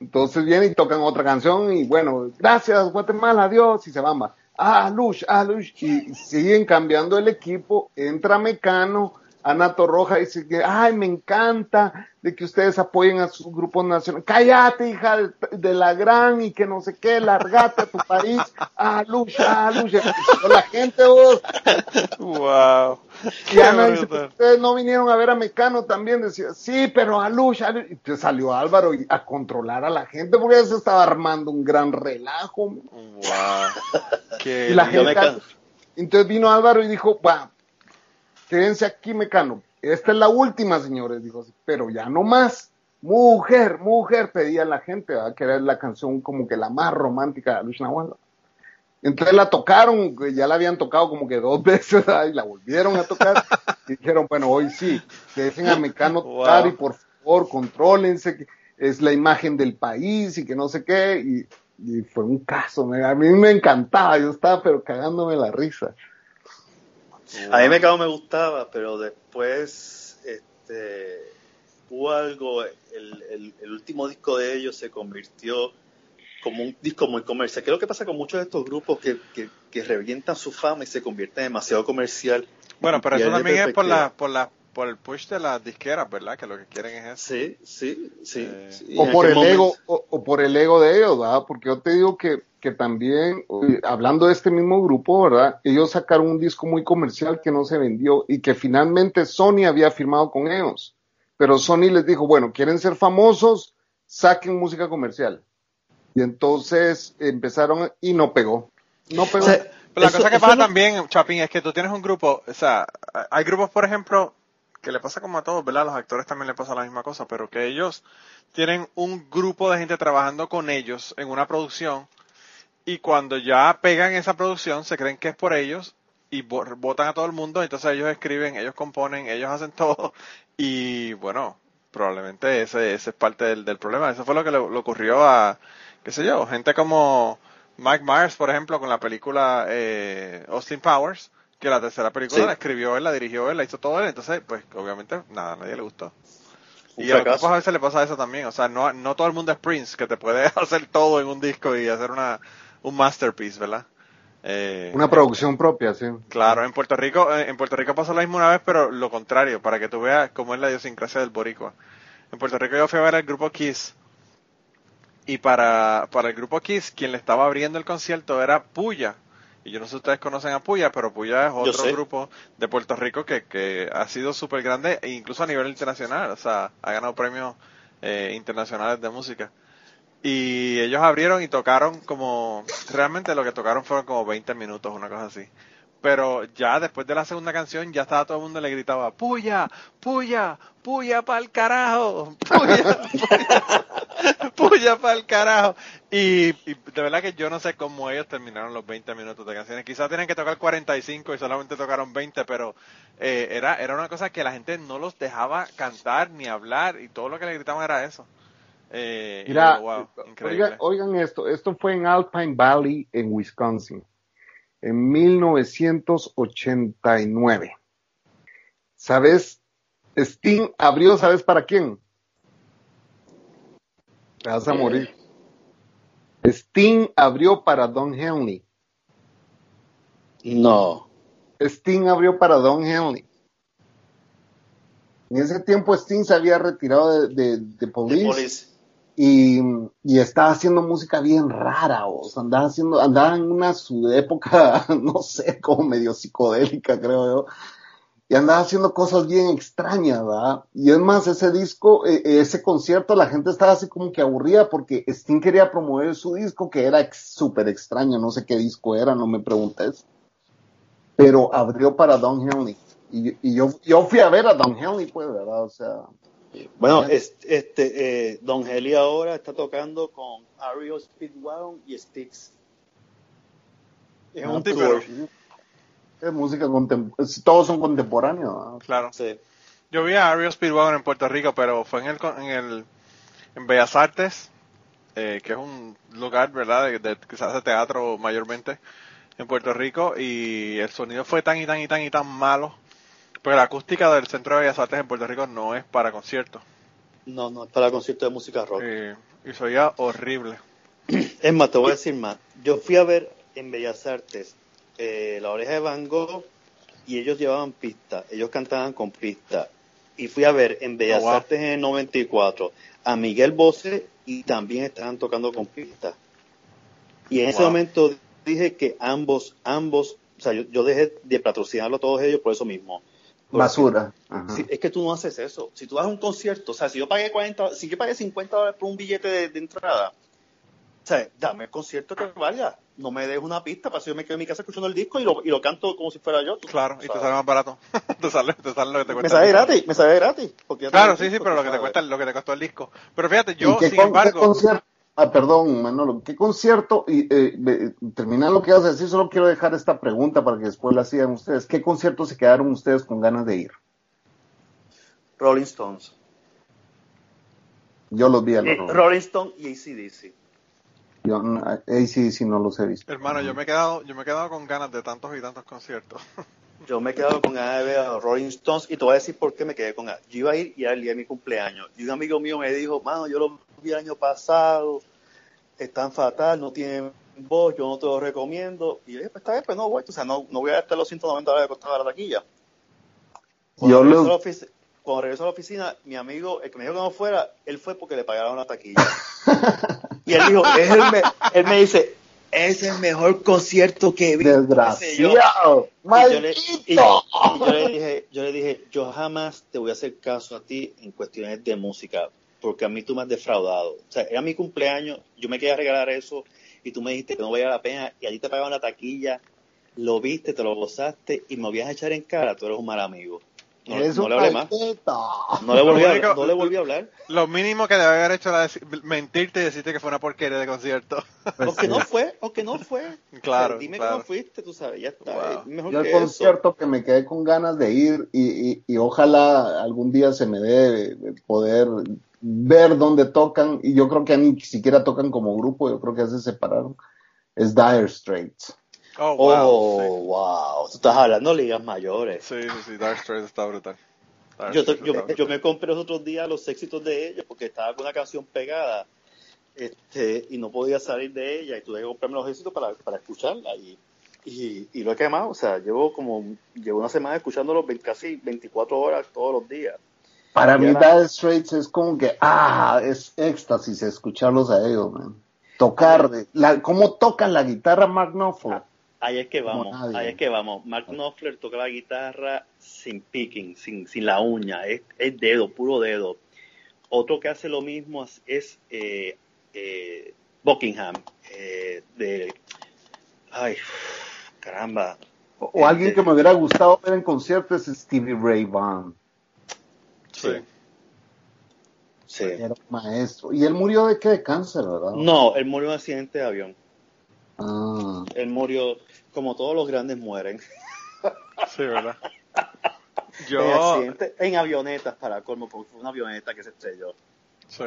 Entonces vienen y tocan otra canción y bueno, gracias, Guatemala, adiós, y se van. va. Ah, Lush, ah, Lush. Y siguen cambiando el equipo, entra Mecano, Ana Torroja dice que, ay, me encanta de que ustedes apoyen a sus grupos nacionales. Cállate, hija de, de la gran y que no sé qué, largate a tu país. Ah, Lush, ah, Lush. Y la gente, vos, Wow. y Ana dice, brutal. "Pero ustedes no vinieron a ver a Mecano también, decía, sí, pero a Lush, a Lush". Y entonces salió Álvaro y- a controlar a la gente porque ya se estaba armando un gran relajo. Wow. Qué Y la Yo gente, entonces vino Álvaro y dijo, va, quédense aquí, Mecano. Esta es la última, señores, dijo, pero ya no más. Mujer, mujer, pedía la gente, ¿verdad? que era la canción como que la más romántica de Lush Nahual. Entonces la tocaron, que ya la habían tocado como que dos [laughs] veces ¿verdad? y la volvieron a tocar. [laughs] y dijeron, bueno, hoy sí, dejen a Mecano tocar Wow. y por favor contrólense, que es la imagen del país y que no sé qué. Y, y fue un caso, a mí me encantaba, yo estaba pero cagándome la risa. A mí Mecano me gustaba, pero después, este, hubo algo, el, el- el último disco de ellos se convirtió como un disco muy comercial. ¿Qué es lo que pasa con muchos de estos grupos que, que, que revientan su fama y se convierten demasiado comercial? Bueno, pero eso también es por la, por la, por el push de las disqueras, ¿verdad? Que lo que quieren es eso. Sí, sí, sí. Eh, sí. o por el ego o, o por el ego de ellos, ¿verdad? Porque yo te digo que, que también hablando de este mismo grupo, ¿verdad? Ellos sacaron un disco muy comercial que no se vendió y que finalmente Sony había firmado con ellos. Pero Sony les dijo, bueno, quieren ser famosos, saquen música comercial. Y entonces empezaron y no pegó. No pegó. O sea, Pero la eso- cosa que pasa no- también, Chapín, es que tú tienes un grupo, o sea, hay grupos, por ejemplo, que le pasa como a todos, ¿verdad? A los actores también le pasa la misma cosa, pero que ellos tienen un grupo de gente trabajando con ellos en una producción y cuando ya pegan esa producción se creen que es por ellos y vo- votan a todo el mundo, entonces ellos escriben, ellos componen, ellos hacen [laughs] todo y bueno, probablemente ese, ese es parte del, problema. Eso fue lo que le, le ocurrió a, qué sé yo, gente como Mike Myers, por ejemplo, con la película eh, Austin Powers, que la tercera película Sí. la escribió él, la dirigió él, la hizo todo él, entonces pues obviamente nada, a nadie le gustó. Un Y a los a veces le pasa eso también, o sea, no, no todo el mundo es Prince, que te puede [laughs] hacer todo en un disco y hacer una, un masterpiece, ¿verdad? Eh, Una producción propia, sí. Claro, en Puerto Rico, eh, en Puerto Rico pasó lo mismo una vez, pero lo contrario, para que tú veas cómo es la idiosincrasia del boricua. En Puerto Rico yo fui a ver al grupo Kiss y para, para el grupo Kiss quien le estaba abriendo el concierto era Puya. Y yo no sé si ustedes conocen a Puya, pero Puya es otro grupo de Puerto Rico que, que ha sido súper grande, e incluso a nivel internacional, o sea, ha ganado premios eh, internacionales de música. Y ellos abrieron y tocaron como, realmente lo que tocaron fueron como 20 minutos, una cosa así. Pero ya después de la segunda canción ya estaba todo el mundo le gritaba, puya, puya, puya pa'l carajo, [laughs] puya, puya, puya pa'l carajo. Y, y de verdad que yo no sé cómo ellos terminaron los 20 minutos de canciones. Quizás tienen que tocar 45 y solamente tocaron 20, pero eh, era, era una cosa que la gente no los dejaba cantar ni hablar y todo lo que le gritaban era eso. Eh, y Mira, yo, wow, increíble. oigan, oigan esto, esto fue en Alpine Valley, en Wisconsin, en 1989. ¿Sabes? Sting abrió, ¿sabes para quién? Te vas a Eh. morir. Sting abrió para Don Henley. No. Sting abrió para Don Henley. En ese tiempo Sting se había retirado de, de, de Police, Police. Y, y estaba haciendo música bien rara, o sea, andaba haciendo, andaba en una su época, [laughs] no sé, como medio psicodélica, creo yo, y andaba haciendo cosas bien extrañas, ¿verdad? Y es más, ese disco, eh, ese concierto, la gente estaba así como que aburrida porque Sting quería promover su disco, que era ex- súper extraño, no sé qué disco era, no me preguntes, pero abrió para Don Henley. Y, y yo, yo fui a ver a Don Henley, pues, ¿verdad? O sea, Bueno, este, eh, Don Heli ahora está tocando con Ario Speedwagon y Styx. Es Ah, un sí, tour. es música contemporánea, todos son contemporáneos. Claro. Sí. Yo vi a Ario Speedwagon en Puerto Rico, pero fue en el, en el en Bellas Artes, eh, que es un lugar, ¿verdad?, de, de- que se hace teatro mayormente en Puerto Rico, y el sonido fue tan y tan y tan y tan malo, porque la acústica del Centro de Bellas Artes en Puerto Rico no es para conciertos, No, no, es para concierto de música rock. eh, y se oía horrible. [clears throat] Es más, te voy a decir más. Yo fui a ver en Bellas Artes eh, La Oreja de Van Gogh y ellos llevaban pista, ellos cantaban con pista. Y fui a ver en Bellas Oh, wow. Artes en el 94 a Miguel Bosé y también estaban tocando con pista. Y en ese momento dije que ambos, ambos, o sea, yo, yo dejé de patrocinarlo a todos ellos por eso mismo. Basura. Sí, es que tú no haces eso. Si tú vas a un concierto, o sea, si yo pagué 40, si yo pagué 50 dólares por un billete de, de entrada, o sea, dame el concierto que valga. No me dejes una pista para si yo me quedo en mi casa escuchando el disco y lo, y lo canto como si fuera yo. Claro, y te sabes. sale más barato. [laughs] te, sale, te sale lo que te Me cuesta. sale el disco. gratis, me sale gratis. porque Claro, sí, el sí, disco, pero lo que te sabes. cuesta, lo que te costó el disco. Pero fíjate, ¿Y yo, sin embargo, concierto? Ah, perdón, Manolo. ¿Qué concierto? Y eh, terminar lo que vas a decir, solo quiero dejar esta pregunta para que después la sigan ustedes. ¿Qué concierto se quedaron ustedes con ganas de ir? Rolling Stones. Yo los vi a Eh, los Rolling Stone y ACDC. Yo no- ACDC no los he visto. hermano, yo me he quedado, yo me he quedado con ganas de tantos y tantos conciertos. [laughs] yo me he quedado con ganas de ver a los Rolling Stones y te voy a decir por qué me quedé con ganas. Yo iba a ir y era el día de mi cumpleaños. Y un amigo mío me dijo, mano, yo lo vi el año pasado, están fatal, no tienen voz, yo no te lo recomiendo. Y yo dije, pues está bien, pues no voy, o sea, no, no voy a gastar los 190 dólares que costaba la taquilla. Cuando Yo regreso, a la ofici- cuando regreso a la oficina, mi amigo, el que me dijo que no fuera, él fue porque le pagaron la taquilla. [laughs] y él dijo, el me- él me dice, es el mejor concierto que he visto. Desgraciado. Y yo, le, y- ¡Maldito! y yo le dije, yo le dije, yo jamás te voy a hacer caso a ti en cuestiones de música, porque a mí tú me has defraudado. O sea, era mi cumpleaños, yo me quería regalar eso y tú me dijiste que no valía la pena y allí te pagaban la taquilla, lo viste, te lo gozaste y me voy a echar en cara, tú eres un mal amigo. No, Es no un le hablé más. No le volví a único- hablar. No le volví a hablar. Lo mínimo que debe haber hecho era mentirte y decirte que fue una porquería de concierto. Aunque no fue, aunque no fue. Claro, O sea, dime claro. que no fuiste, tú sabes, ya está. Wow. es mejor Yo que eso. concierto que me quedé con ganas de ir y, y- y ojalá algún día se me dé poder ver dónde tocan y yo creo que ni siquiera tocan como grupo, yo creo que ya se separaron, es Dire Straits. Oh, Oh, wow. wow. Tú estás hablando de ligas mayores. Sí, sí, sí, Dark Straits está brutal. Dark Yo, te- Straits yo, está yo brutal. me compré los otros días los éxitos de ella porque estaba con una canción pegada este, y no podía salir de ella y tuve que comprarme los éxitos para, para escucharla y, y, y lo he quemado, o sea, llevo como llevo una semana escuchándolo ve- casi 24 horas todos los días. Para mí Dire Straits es como que, ah, es éxtasis escucharlos a ellos, man. Tocar, la, cómo tocan la guitarra Mark Knopfler. Ahí es que vamos, ahí es que vamos. Mark Knopfler toca la guitarra sin picking, sin, sin la uña, es, es dedo, puro dedo. Otro que hace lo mismo es, es, eh, eh, Buckingham, eh, de, ay, caramba. O, o alguien que me hubiera gustado ver en concierto es Stevie Ray Vaughan. Sí. Sí. Era un maestro. ¿Y él murió de qué? De cáncer, ¿verdad? No, él murió en un accidente de avión. Ah. Él murió, como todos los grandes mueren, Sí, ¿verdad? en, [laughs] Yo, accidente- en avionetas para colmo, porque fue una avioneta que se estrelló. sí.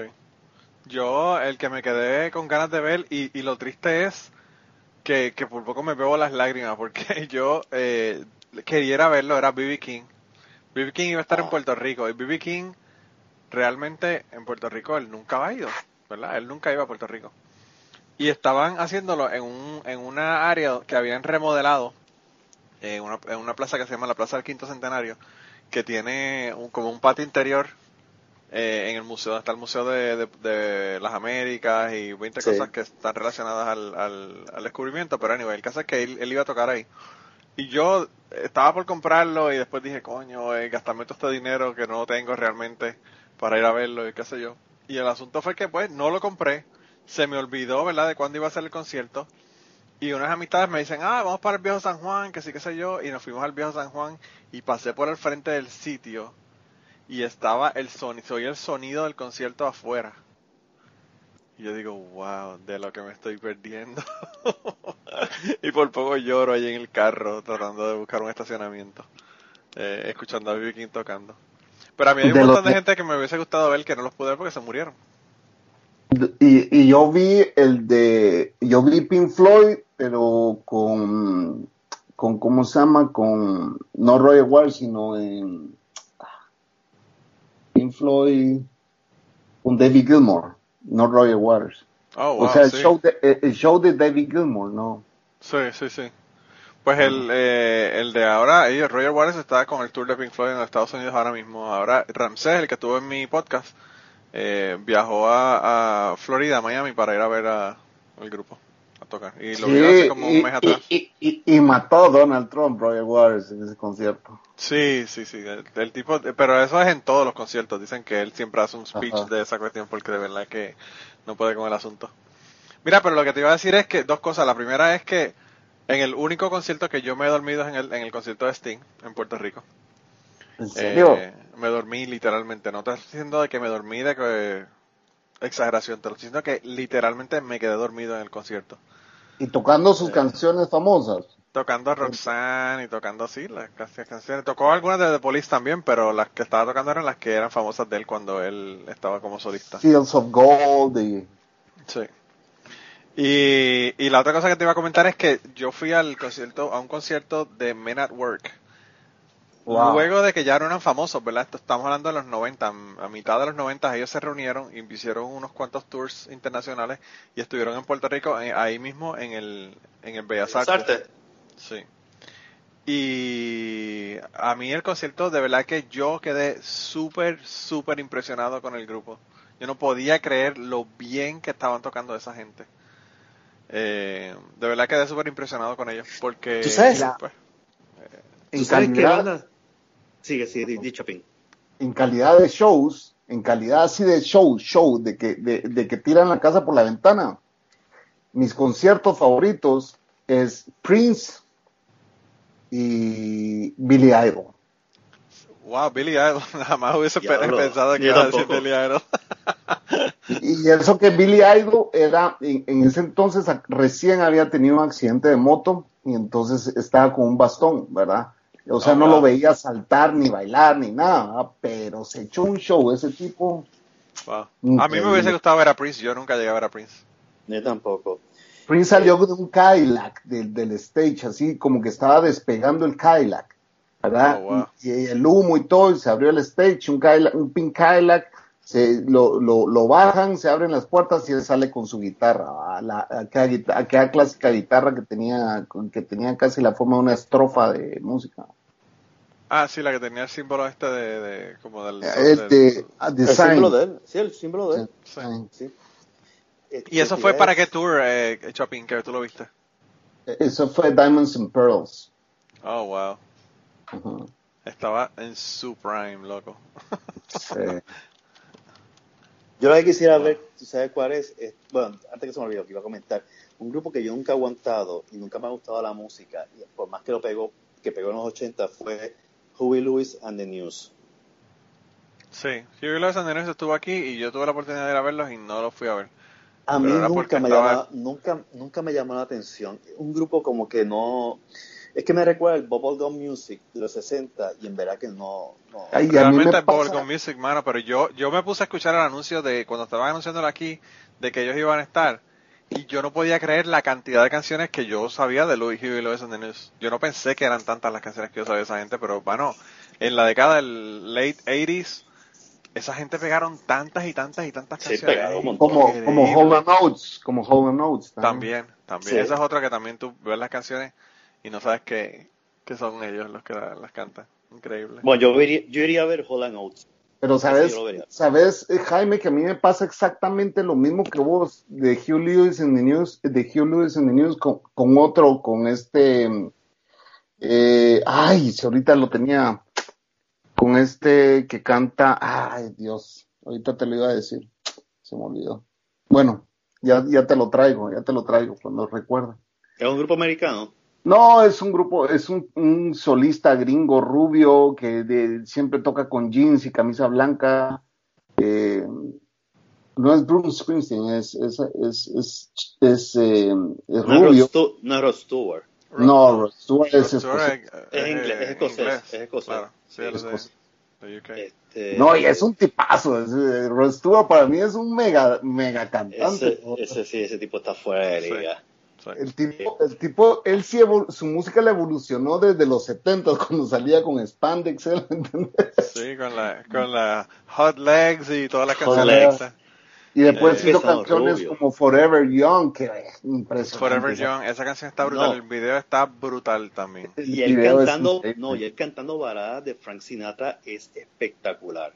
Yo, el que me quedé con ganas de ver, y, y lo triste es que, que por poco me bebo las lágrimas, porque [laughs] yo eh, quería verlo, era B.B. King. B.B. King iba a estar en Ah. Puerto Rico, y B.B. King realmente en Puerto Rico él nunca ha ido, ¿verdad? Él nunca iba a Puerto Rico. Y estaban haciéndolo en, un, en una área que habían remodelado, en una, en una plaza que se llama la Plaza del Quinto Centenario, que tiene un- como un patio interior eh, en el museo, está el Museo de, de- de las Américas y 20 Sí. cosas que están relacionadas al, al, al descubrimiento, pero anyway, el caso es que él, él iba a tocar ahí. Y yo estaba por comprarlo y después dije, coño, eh, gastarme todo este dinero que no tengo realmente para ir a verlo y qué sé yo. Y el asunto fue que pues no lo compré, se me olvidó, ¿verdad?, de cuándo iba a ser el concierto. Y unas amistades me dicen, ah, vamos para el viejo San Juan, que sí, qué sé yo. Y nos fuimos al viejo San Juan y pasé por el frente del sitio y estaba el sonido, se oía el sonido del concierto afuera. Y yo digo, wow, de lo que me estoy perdiendo. [laughs] y por poco lloro ahí en el carro tratando de buscar un estacionamiento, eh, escuchando a. King tocando. Pero a mí hay un De montón de que- gente que me hubiese gustado ver que no los pude ver porque se murieron. Y, y yo vi el de, yo vi Pink Floyd, pero con, con, ¿cómo se llama? Con, no Roy Waters, sino en Pink Floyd, con David Gilmour, no Roy Waters. Oh, wow, o sea, el, sí. show de, el- show de David Gilmour, no. Sí, sí, sí. Pues el, eh, el de ahora, Roger Waters está con el tour de Pink Floyd en los Estados Unidos ahora mismo. Ahora Ramsés, el que estuvo en mi podcast, eh, viajó a, a Florida, Miami, para ir a ver al grupo, a tocar. Y lo Sí, vio hace como y, un mes atrás. y- y- y mató a Donald Trump, Roger Waters, en ese concierto. Sí, sí, sí. El, el tipo, pero eso es en todos los conciertos. Dicen que él siempre hace un speech Ajá. de esa cuestión porque de verdad que no puede con el asunto. Mira, pero lo que te iba a decir es que dos cosas. La primera es que en el único concierto que yo me he dormido es en el, en el concierto de Sting en Puerto Rico. ¿En serio? Eh, me dormí literalmente. No te estoy diciendo de que me dormí de que exageración. Te lo estoy diciendo que literalmente me quedé dormido en el concierto. y tocando sus canciones famosas. Tocando a Roxanne y tocando así las can- canciones. Tocó algunas de The Police también, pero las que estaba tocando eran las que eran famosas de él cuando él estaba como solista. Fields of Gold y... Sí. Y, y la otra cosa que te iba a comentar es que yo fui al concierto, a un concierto de Men at Work, Wow. Luego de que ya no eran famosos, ¿verdad? Esto estamos hablando de los 90, a mitad de los 90 ellos se reunieron y hicieron unos cuantos tours internacionales y estuvieron en Puerto Rico, eh, ahí mismo en el, en el Bellas Artes. Sí. Y a mí el concierto, de verdad que yo quedé súper, súper impresionado con el grupo. Yo no podía creer lo bien que estaban tocando esa gente. Eh, de verdad quedé súper impresionado con ellos porque... ¿Tú sabes? pues, En ¿Tú sabes qué banda? Sigue, sigue, di- di, Chapín. en calidad de shows, en calidad así de show, show, de que, de, de que tiran la casa por la ventana. Mis conciertos favoritos es Prince y Billy Idol. Wow, Billy Idol. [laughs] Jamás hubiese Diablo, pensado que iba a decir. Billy Idol. Y, y eso que Billy Idol era, en, en ese entonces recién había tenido un accidente de moto y entonces estaba con un bastón, ¿verdad? O sea, no lo veía saltar, ni bailar, ni nada, pero se echó un show ese tipo. Wow. A mí me hubiese gustado ver a Prince. Yo nunca llegué a ver a Prince. Yo tampoco. Prince salió de un Cadillac del, del stage, así como que estaba despegando el Cadillac, ¿verdad? Oh, wow. y, y el humo y todo, y se abrió el stage, un, Cadillac, un pink Cadillac, se, lo, lo, lo bajan, se abren las puertas y él sale con su guitarra, ¿verdad? la, aquella, guita- aquella clásica guitarra que tenía, que tenía casi la forma de una estrofa de música. Ah, sí, la que tenía el símbolo este de, de como del... Este, ah, El design. símbolo de él. Sí, el símbolo de él. Sí. Sí. ¿Y eso fue para qué tour, eh, Chopin, que tú lo viste? Eso fue Diamonds and Pearls. Oh, wow. Estaba en su prime, loco. Sí. [laughs] Yo lo que quisiera ver, ¿tú sabes cuál es? Es- Bueno, antes que se me olvidó, que iba a comentar. Un grupo que yo nunca he aguantado y nunca me ha gustado la música, y por más que lo pegó, que pegó en los 80, fue Huey Lewis and the News. Sí, Huey Lewis and the News estuvo aquí y yo tuve la oportunidad de ir a verlos y no los fui a ver. A mí nunca me, estaba- llamaba, nunca, nunca me llamó la atención. Un grupo como que no... Es que me recuerda el Bubblegum Music de los 60 y en verdad que no... no. Ay, y Realmente me es Bubblegum Music, mano, pero yo, yo me puse a escuchar el anuncio de cuando estaban anunciándolo aquí, de que ellos iban a estar, y yo no podía creer la cantidad de canciones que yo sabía de Louis Huey Lewis and the News. Yo no pensé que eran tantas las canciones que yo sabía de esa gente, pero bueno, en la década del late 80s, esa gente pegaron tantas y tantas y tantas Sí, canciones. un como, como and Oates, como and Oates. También, también. Sí. Esa es otra que también tú ves las canciones y no sabes que, que son ellos los que la- las cantan. Increíble. Bueno, yo iría, yo iría a ver Holland Oates. Pero sabes, sabes, eh, Jaime, que a mí me pasa exactamente lo mismo que vos de Hugh Lewis in the News, de Hugh Lewis in the News con, con otro, con este, eh, ay, si ahorita lo tenía, con este que canta, ay Dios, ahorita te lo iba a decir, se me olvidó. Bueno, ya, ya te lo traigo, ya te lo traigo cuando recuerde. Es un grupo americano. No, es un grupo, es un, un solista gringo rubio que de- siempre toca con jeans y camisa blanca. Eh, no es Bruce Springsteen, es, es, es, es, es, eh, rubio. No es Rod Stewart. No, Rod Stewart es escocés. es, Es inglés, es escocés, es sí, Es. Este, No, y es un tipazo. es, eh, Rod Stewart para mí es un mega, mega cantante. ese, ese sí, ese tipo está fuera de liga. Sí. El tipo, el tipo, él sí, su música le evolucionó desde los 70 [laughs] cuando salía con Spandex, ¿eh? ¿entendés? Sí, con la, con la Hot Legs y todas las canciones. Y después Eh, hizo canciones como Forever Young, que es impresionante. Forever Young, esa canción está brutal, No. el video está brutal también. Y él cantando, no, y él cantando baladas de Frank Sinatra es espectacular.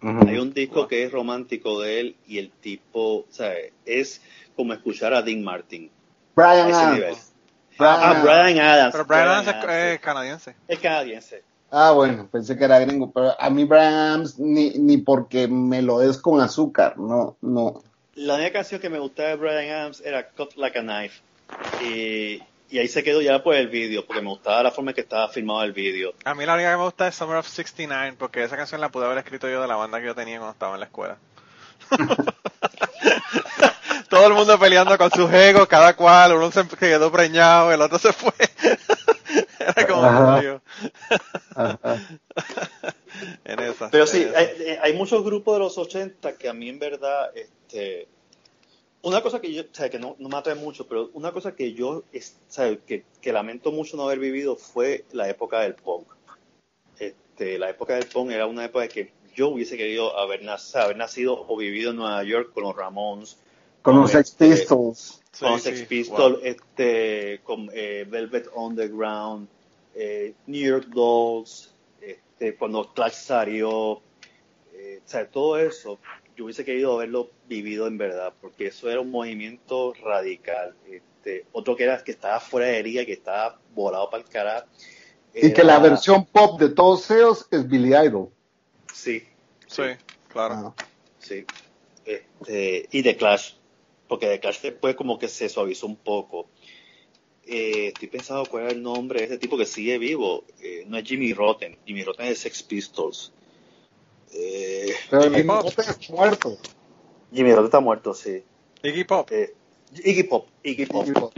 Hay un disco que es romántico de él y el tipo, o sea, es como escuchar a Dean Martin. Brian Adams. Brian Ah, Adams. Brian Adams. Pero Brian Adams es, Adams, es sí. canadiense. Es canadiense. Ah, bueno, pensé que era gringo, pero a mí Brian Adams ni, ni porque me lo des con azúcar, no, no. La única canción que me gustaba de Brian Adams era Cut Like a Knife. Y, y ahí se quedó ya por el vídeo, porque me gustaba la forma en que estaba filmado el vídeo. A mí la única que me gusta es Summer of 69, porque esa canción la pude haber escrito yo de la banda que yo tenía cuando estaba en la escuela. [laughs] Todo el mundo peleando con sus egos, cada cual, uno se quedó preñado, el otro se fue. [laughs] Era como Ajá. Ajá. [laughs] en esa. Pero sí, hay, hay muchos grupos de los 80 que a mí en verdad, este, una cosa que yo, o sea, que no, no me atrae mucho, pero una cosa que yo, es, o sea, que, que lamento mucho no haber vivido fue la época del punk. este, la época del punk era una época que yo hubiese querido haber, nac- haber nacido o vivido en Nueva York con los Ramones, Con los Sex este, Pistols. con los Sí, Sex sí, Pistols, wow. este, con eh, Velvet Underground, eh, New York Dolls, este, cuando Clash salió, eh, o sea, todo eso, yo hubiese querido haberlo vivido en verdad, porque eso era un movimiento radical. Este, otro que era que estaba fuera de liga, que estaba volado para el carajo. Y que la versión pop de todos ellos es Billy Idol. Sí, Sí, claro. Ah. Sí. Este, y de Clash, porque de Clash después como que se suavizó un poco. Eh, estoy pensando cuál es el nombre de ese tipo que sigue vivo. Eh, no es Jimmy Rotten. Jimmy Rotten es Sex Pistols. Eh, Pero Jimmy Pop. Rotten es muerto. Jimmy Rotten está muerto, sí. Iggy Pop. Eh, Iggy Pop, Iggy Pop. Iggy Pop.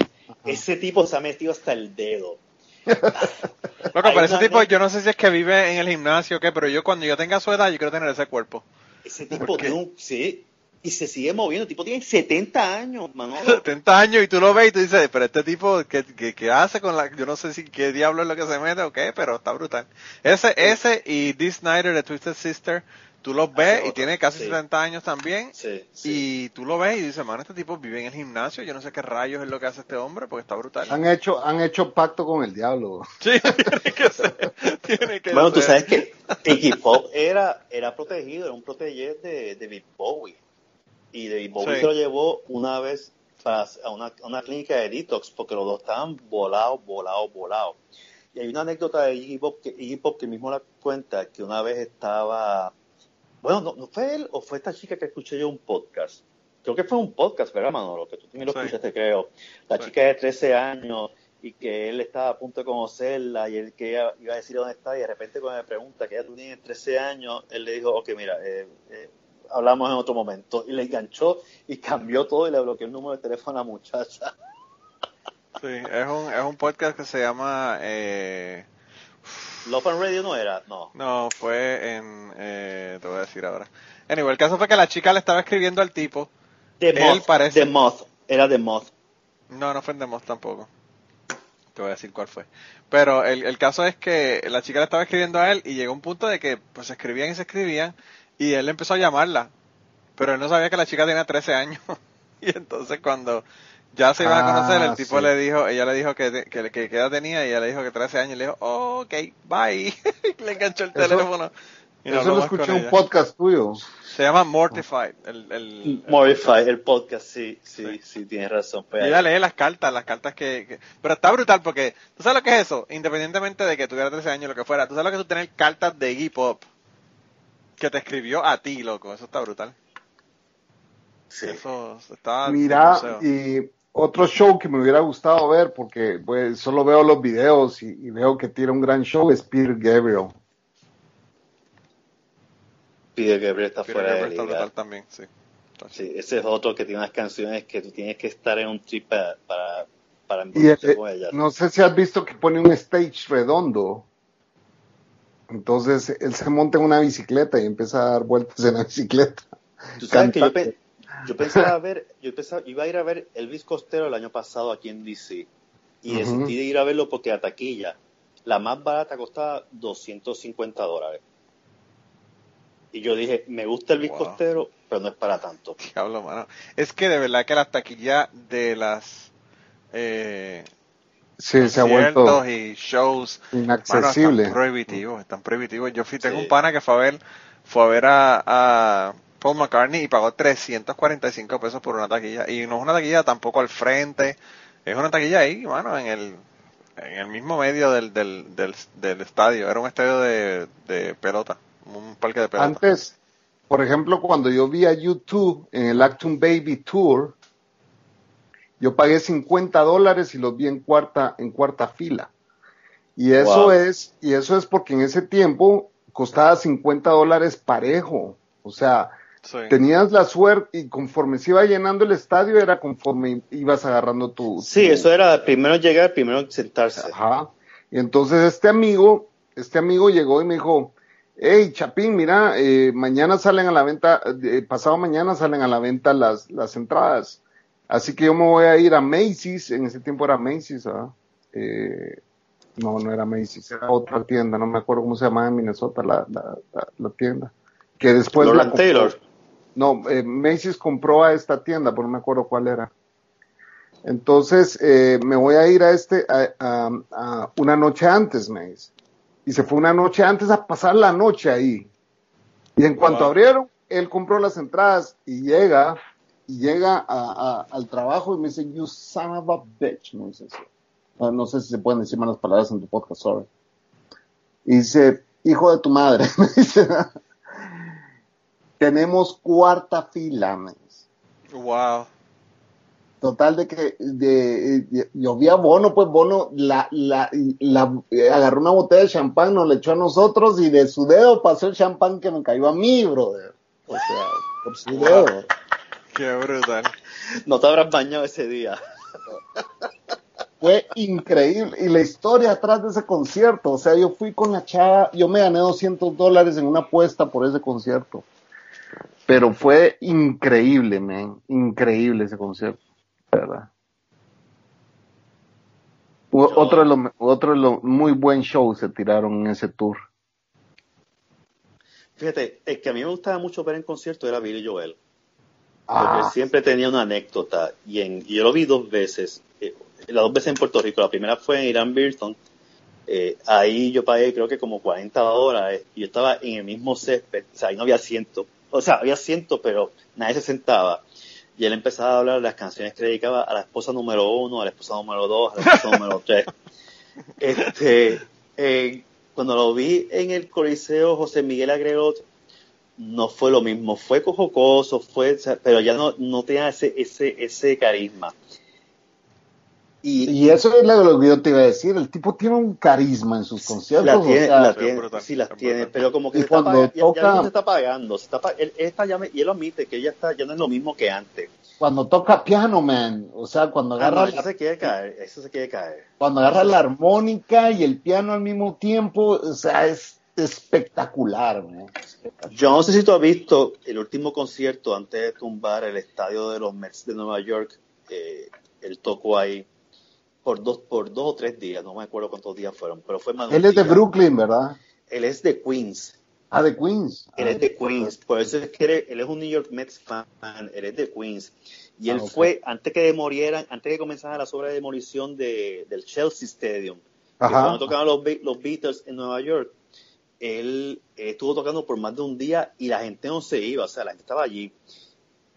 Ese tipo se ha metido hasta el dedo. [laughs] Loco, pero ese tipo, yo no sé si es que vive en el gimnasio o qué, pero yo cuando yo tenga su edad, yo quiero tener ese cuerpo. Ese tipo tiene un... Sí. Y se sigue moviendo. El tipo tiene 70 años, Manolo. [laughs] 70 años y tú lo ves y tú dices, pero este tipo, ¿qué, qué, qué hace con la...? Yo no sé si qué diablo es lo que se mete o qué, pero está brutal. Ese, ese y Dee Snyder de Twisted Sister, tú los ves Hace y otro, tiene casi sí. 70 años también. Sí, sí. Y tú lo ves y dices, mano, este tipo vive en el gimnasio, yo no sé qué rayos es lo que hace este hombre, porque está brutal. Han hecho, han hecho pacto con el diablo. [laughs] Sí, tiene que ser. Tiene que Bueno, tú ser. sabes que Iggy Pop era, era protegido, era un protege de, de David Bowie. Y David Bowie Sí. se lo llevó una vez a una, a una clínica de detox porque los dos estaban volados, volados, volados. Y hay una anécdota de Iggy Pop que, Iggy Pop que mismo la cuenta que una vez estaba, bueno, no, no fue él o fue esta chica que escuché yo un podcast. Creo que fue un podcast, ¿verdad, Manolo? Que tú también lo Sí. escuchaste, creo. La Sí. chica de 13 años y que él estaba a punto de conocerla y él que iba a decir dónde está y de repente cuando me pregunta que ella tú tienes 13 años, él le dijo, ok, mira, eh, eh, hablamos en otro momento. Y le enganchó y cambió todo y le bloqueó el número de teléfono a la muchacha. Sí, es un, es un podcast que se llama... Eh, Love and Radio no era, no. no, fue en... Eh, te voy a decir ahora. Anyway, el caso fue que la chica le estaba escribiendo al tipo. The Él Moth, parece- The Moth, era The Moth. No, no fue en Demos tampoco. Te voy a decir cuál fue. Pero el, el caso es que la chica le estaba escribiendo a él y llegó un punto de que pues se escribían y se escribían y él empezó a llamarla. Pero él no sabía que la chica tenía 13 años. [laughs] y entonces cuando ya se iban a conocer, el Ah, tipo sí. le dijo, ella le dijo que, que, que, que edad tenía y ella le dijo que 13 años y le dijo, oh, ok, bye. Y [laughs] le enganchó el Eso- teléfono. Y Eso lo escuché en un ella. podcast tuyo. Se llama Mortified. El, el, el podcast, sí, sí, Sí. sí, tienes razón. Pues, Y ella lee las cartas, las cartas que, que- Pero está brutal porque... ¿Tú sabes lo que es eso? Independientemente de que tuviera 13 años o lo que fuera. ¿Tú sabes lo que es tú tener cartas de Iggy Pop? Que te escribió a ti, loco. Eso está brutal. sí. Eso está... Mira, y otro show que me hubiera gustado ver, porque pues, solo veo los videos y, y veo que tiene un gran show, es Peter Gabriel. Peter Gabriel está Peter fuera de Gabriel está liga. brutal también, sí. Sí, ese es otro que tiene unas canciones que tú tienes que estar en un trip para, para, para Y eh, con ellas. no sé si has visto que pone un stage redondo. Entonces él se monta en una bicicleta y empieza a dar vueltas en la bicicleta. Tú sabes que yo, cantando. pe- yo pensaba ver, yo pensaba, iba a ir a ver Elvis Costello el año pasado aquí en DC. Y decidí de ir a verlo porque la taquilla, la más barata costaba 250 dólares. Y yo dije, me gusta Elvis Wow. Costello, pero no es para tanto. [laughs] Diablo, mano. Es que de verdad que las taquillas de las... Eh, Sí, se ha vuelto y shows Mano, inaccesible. están prohibitivos, están prohibitivos. Yo fui, tengo Sí. un pana que fue a ver, fue a ver a, a Paul McCartney y pagó 345 pesos por una taquilla. Y no es una taquilla tampoco al frente, es una taquilla ahí, mano, en el, en el mismo medio del, del, del, del estadio. Era un estadio de, de pelota, un parque de pelota. Antes, por ejemplo, cuando yo vi a YouTube en el Acton Baby Tour, yo pagué 50 dólares y los vi en cuarta, en cuarta fila. Y eso Wow. es, y eso es porque en ese tiempo costaba 50 dólares parejo. O sea, Sí. tenías la suerte y conforme se iba llenando el estadio era conforme ibas agarrando tu... Sí, tu- eso era primero llegar, primero sentarse. Ajá. Y entonces este amigo, este amigo llegó y me dijo, hey Chapín, mira, eh, mañana salen a la venta, eh, pasado mañana salen a la venta las, las entradas. Así que yo me voy a ir a Macy's, en ese tiempo era Macy's, ¿verdad? Eh, No, no era Macy's, era otra tienda, no me acuerdo cómo se llamaba en Minnesota la, la, la, la tienda. Que después Lord Taylor. No, eh, Macy's compró a esta tienda, pero no me acuerdo cuál era. Entonces, eh, me voy a ir a este, a, a- a una noche antes, me dice. Y se fue una noche antes a pasar la noche ahí. Y en cuanto Wow. abrieron, él compró las entradas y llega, y llega a- a- al trabajo y me dice, you son of a bitch, me dice eso. Ah, No sé si se pueden decir malas palabras en tu podcast, sorry. Y dice, hijo de tu madre, [laughs] me dice, tenemos cuarta fila, me dice. Wow. Total de que de, de- yo vi a Bono, pues Bono la, la, la- agarró una botella de champán, nos le echó a nosotros y de su dedo pasó el champán que me cayó a mí, brother. O sea, por su dedo. Qué brutal. No te habrás bañado ese día. Fue increíble. Y la historia atrás de ese concierto, o sea, yo fui con la chava, yo me gané 200 dólares en una apuesta por ese concierto. Pero fue increíble, man. Increíble ese concierto. ¿Verdad? Yo- Otro de los otro de los muy buen show se tiraron en ese tour. Fíjate, el que a mí me gustaba mucho ver en concierto era Billy Joel. Ah, Porque él siempre tenía una anécdota y, en, y yo lo vi dos veces, eh, las dos veces en Puerto Rico. La primera fue en Irán Birton. Eh, ahí yo pagué creo que como 40 dólares y yo estaba en el mismo césped, o sea, ahí no había asiento. O sea, había asiento, pero nadie se sentaba. Y él empezaba a hablar de las canciones que dedicaba a la esposa número uno, a la esposa número dos, a la esposa número tres. [laughs] Este, eh, cuando lo vi en el Coliseo José Miguel Agrelot, no fue lo mismo, fue jocoso, fue, o sea, pero ya no, no tenía ese, ese, ese carisma. Y, y eso es lo que yo te iba a decir. El tipo tiene un carisma en sus conciertos. la o tiene, sea, la sí, tiene, brutal, sí las tiene, brutal. pero como que Y se está cuando pagando, ya, ya toca- no se está pagando, se está él, él está ya me- y él admite que ella está, ya no es lo mismo que antes. cuando toca piano, man. O sea, cuando Ah, agarra no, la- eso se quiere caer, eso se quiere caer. cuando agarra la armónica y el piano al mismo tiempo, o sea, es espectacular, man. Yo no sé si tú has visto el último concierto antes de tumbar el estadio de los Mets de Nueva York. Eh, él tocó ahí por dos, por dos o tres días, no me acuerdo cuántos días fueron, pero fue más Él es de. Brooklyn, ¿verdad? Él es de Queens. Ah, de Queens. Él Ah, es de Queens, por eso es que él, él es un New York Mets fan, él es de Queens. Y él Ah, fue, antes que demorieran, antes que comenzara la obra de demolición de, del Chelsea Stadium, Ajá. donde tocaban los Beatles en Nueva York, él eh, estuvo tocando por más de un día y la gente no se iba, o sea, la gente estaba allí.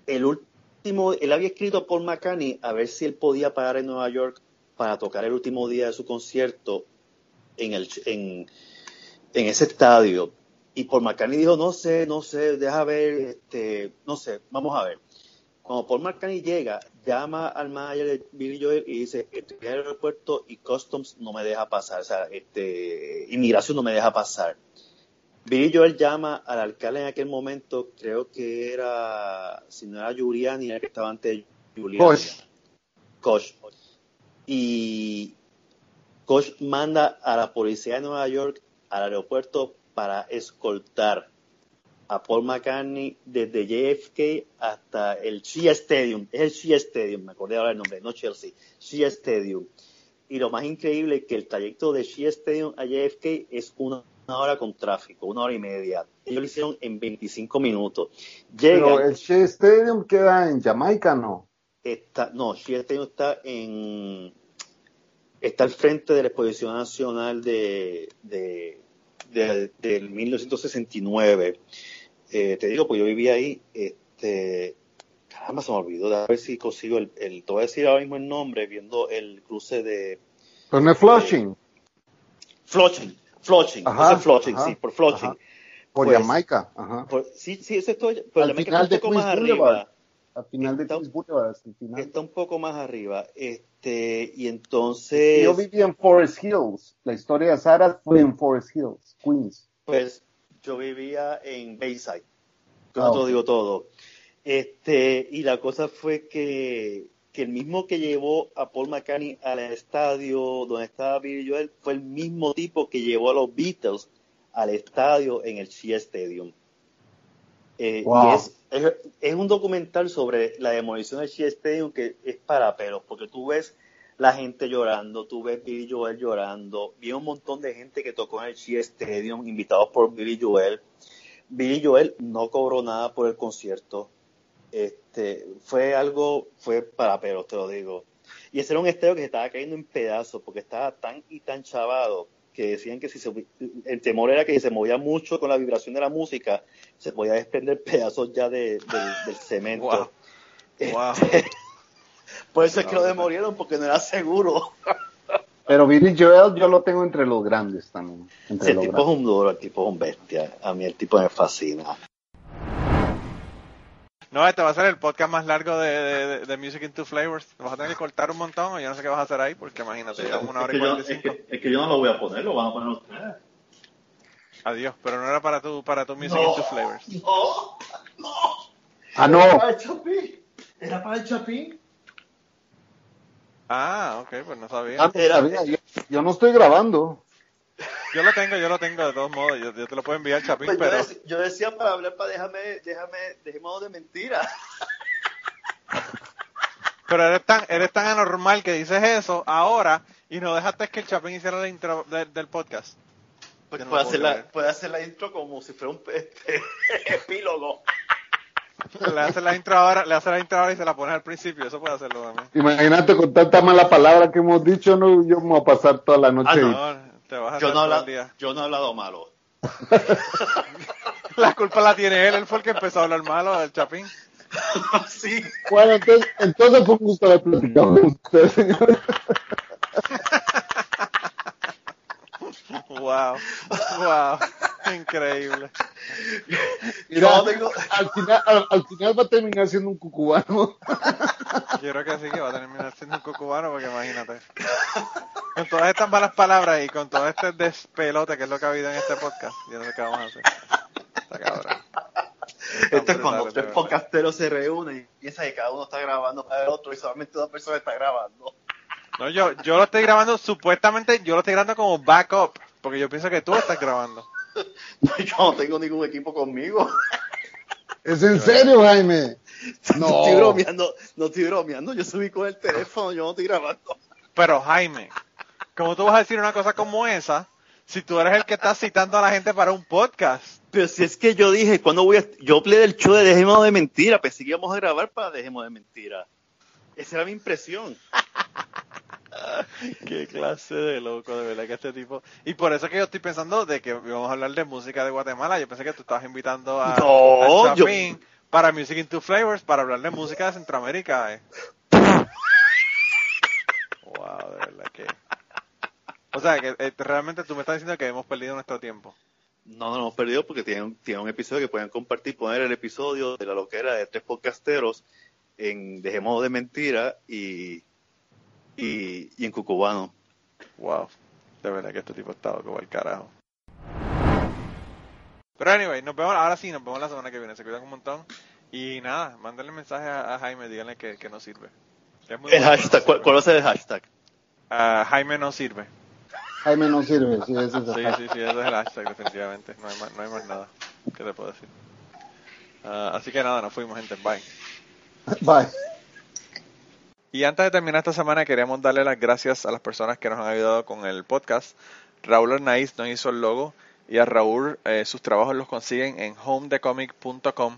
El último, él había escrito a Paul McCartney a ver si él podía parar en Nueva York para tocar el último día de su concierto en, el, en, en ese estadio. Y Paul McCartney dijo, no sé, no sé, deja ver, este, no sé, vamos a ver. Cuando Paul McCartney llega, llama al manager de Billy Joel y dice, estoy en el aeropuerto y Customs no me deja pasar, o sea, este, inmigración no me deja pasar. Billy Joel llama al alcalde en aquel momento, creo que era, si no era Giuliani, era el que estaba antes de Giuliani. Koch. Koch. Y Koch manda a la policía de Nueva York al aeropuerto para escoltar a Paul McCartney desde JFK hasta el Shea Stadium. Es el Shea Stadium, me acordé ahora el nombre, no Chelsea. Shea Stadium. Y lo más increíble es que el trayecto de Shea Stadium a JFK es una, una hora con tráfico, una hora y media. Ellos lo hicieron en 25 minutos. Pero Llegan, el Shea Stadium queda en Jamaica, ¿no? está, no, Shea Stadium está en está al frente de la Exposición Nacional de, de, de- del 1969. Eh, te digo, pues yo vivía ahí, este, caramba, se me olvidó, a ver si consigo el, el, te voy a decir ahora mismo el nombre, viendo el cruce de Pero no es Flushing, Flushing, Flushing, Ajá, ese es Flushing, ajá, sí, por Flushing. ajá. por Pues, Jamaica. Ajá. Por- sí, sí, ese estoy, pero Al Jamaica final está de un poco Queens más Boulevard. arriba. Al final de Está- Queens Boulevard, el final. Está un poco más arriba. Este, y entonces, Yo viví en Forest Hills. La historia de Sara fue en Forest Hills, Queens. pues, yo vivía en Bayside. Yo Ah, te lo digo todo. Este, y la cosa fue que, que el mismo que llevó a Paul McCartney al estadio donde estaba Billy Joel fue el mismo tipo que llevó a los Beatles al estadio en el Shea Stadium. Eh, Wow. Y es, es, es un documental sobre la demolición del Shea Stadium que es para pelos, porque tú ves la gente llorando, tú ves Billy Joel llorando, vi un montón de gente que tocó en el Shea Stadium, invitados por Billy Joel. Billy Joel no cobró nada por el concierto. Este, fue algo, fue para pero te lo digo. Y ese era un estadio que se estaba cayendo en pedazos porque estaba tan y tan chavado que decían que si se, el temor era que si se movía mucho con la vibración de la música, se podía desprender pedazos ya de- del, del cemento. Wow. Este, Wow. [laughs] por eso es que lo demorieron, porque no era seguro. [laughs] Pero Billy Joel yo lo tengo entre los grandes también. Entre Sí, el tipo es un duro, el tipo es un bestia. A mí el tipo me fascina. No, este va a ser el podcast más largo de, de, de- de Music in Two Flavors. Vas a tener que cortar un montón o yo no sé qué vas a hacer ahí porque imagínate, llevamos una es, hora y cuarenta y es, cinco. que, es que yo no lo voy a poner, lo van a poner ustedes. Adiós, pero no era para tu, para tu Music in Two Flavors. No, no. Ah, Era no. para el Chapín. Era para el Chapín. Ah, ok, pues no sabía. Ah, no yo no estoy grabando. Yo lo tengo, yo lo tengo de todos modos. Yo, yo te lo puedo enviar, Chapín, Pues yo, pero... dec- yo decía para hablar, para déjame, déjame, dejemos de mentira. [laughs] Pero eres tan, eres tan anormal que dices eso ahora y no dejaste que el Chapín hiciera la intro de- del podcast. Pues no puede, hacer la, puede hacer la intro como si fuera un este, [laughs] epílogo. Le hace la intro ahora, le hace la intro ahora y se la pones al principio. Eso puede hacerlo también. Imagínate con tanta mala palabra que hemos dicho, no, yo me voy a pasar toda la noche. Ah, no. No, te vas a Yo no, habla- el día. yo no he hablado malo. [laughs] [laughs] La culpa la tiene él, él fue el que empezó a hablar malo del Chapín. [laughs] sí. Bueno, entonces, entonces fue un gusto haber platicado con usted, señor. Wow, wow, increíble. Mira, tengo- al, final, al, al final va a terminar siendo un cucubano. Yo creo que sí que va a terminar siendo un cucubano porque imagínate. Con todas estas malas palabras y con todo este despelote que es lo que ha habido en este podcast, yo no sé qué vamos a hacer. Está cabrón. Esto es cuando tres podcasteros se reúnen y piensan que cada uno está grabando para el otro y solamente una persona está grabando. No, yo, yo lo estoy grabando, supuestamente yo lo estoy grabando como backup, porque yo pienso que tú lo estás grabando. [laughs] Yo no tengo ningún equipo conmigo. ¿Es en serio, Jaime? No [laughs] No. estoy bromeando, no estoy bromeando, yo subí con el teléfono, yo no estoy grabando. Pero Jaime, ¿cómo tú vas a decir una cosa como esa si tú eres el que está citando a la gente para un podcast? Pero si es que yo dije, ¿cuándo voy a...? Yo hablé del show de Dejemos de Mentira, pensé que íbamos a grabar para Dejemos de Mentira. Esa era mi impresión. [laughs] Qué clase de loco, de verdad que este tipo. Y por eso que yo estoy pensando de que vamos a hablar de música de Guatemala. Yo pensé que tú estabas invitando a, No, a yo- para Music in Two Flavors para hablar de música de Centroamérica. eh. wow, de verdad que. O sea, que eh, realmente tú me estás diciendo que hemos perdido nuestro tiempo. No, no lo hemos perdido porque tienen, un- tienen un episodio que pueden compartir, poner el episodio de la loquera de tres podcasteros en Dejemos de Mentira y, y, y en Cucubano. Wow, de verdad que este tipo está loco el carajo. Pero anyway, nos vemos, ahora sí, nos vemos la semana que viene. Se cuidan un montón. Y nada, mándenle mensaje a, a Jaime, díganle que, que no sirve. Que es muy El bueno, hashtag, pero ¿cuál, no cuál ser el hashtag? Ah, Jaime no sirve. Jaime no sirve, sí, ese es el Sí, hashtag. sí, sí, ese es el hashtag, definitivamente. No hay más, no hay más nada. ¿Qué te puedo decir? Ah, así que nada, nos fuimos, gente. Bye. Bye. Y antes de terminar esta semana, queríamos darle las gracias a las personas que nos han ayudado con el podcast. Raúl Arnaiz nos hizo el logo y a Raúl eh, sus trabajos los consiguen en homedecomic.com.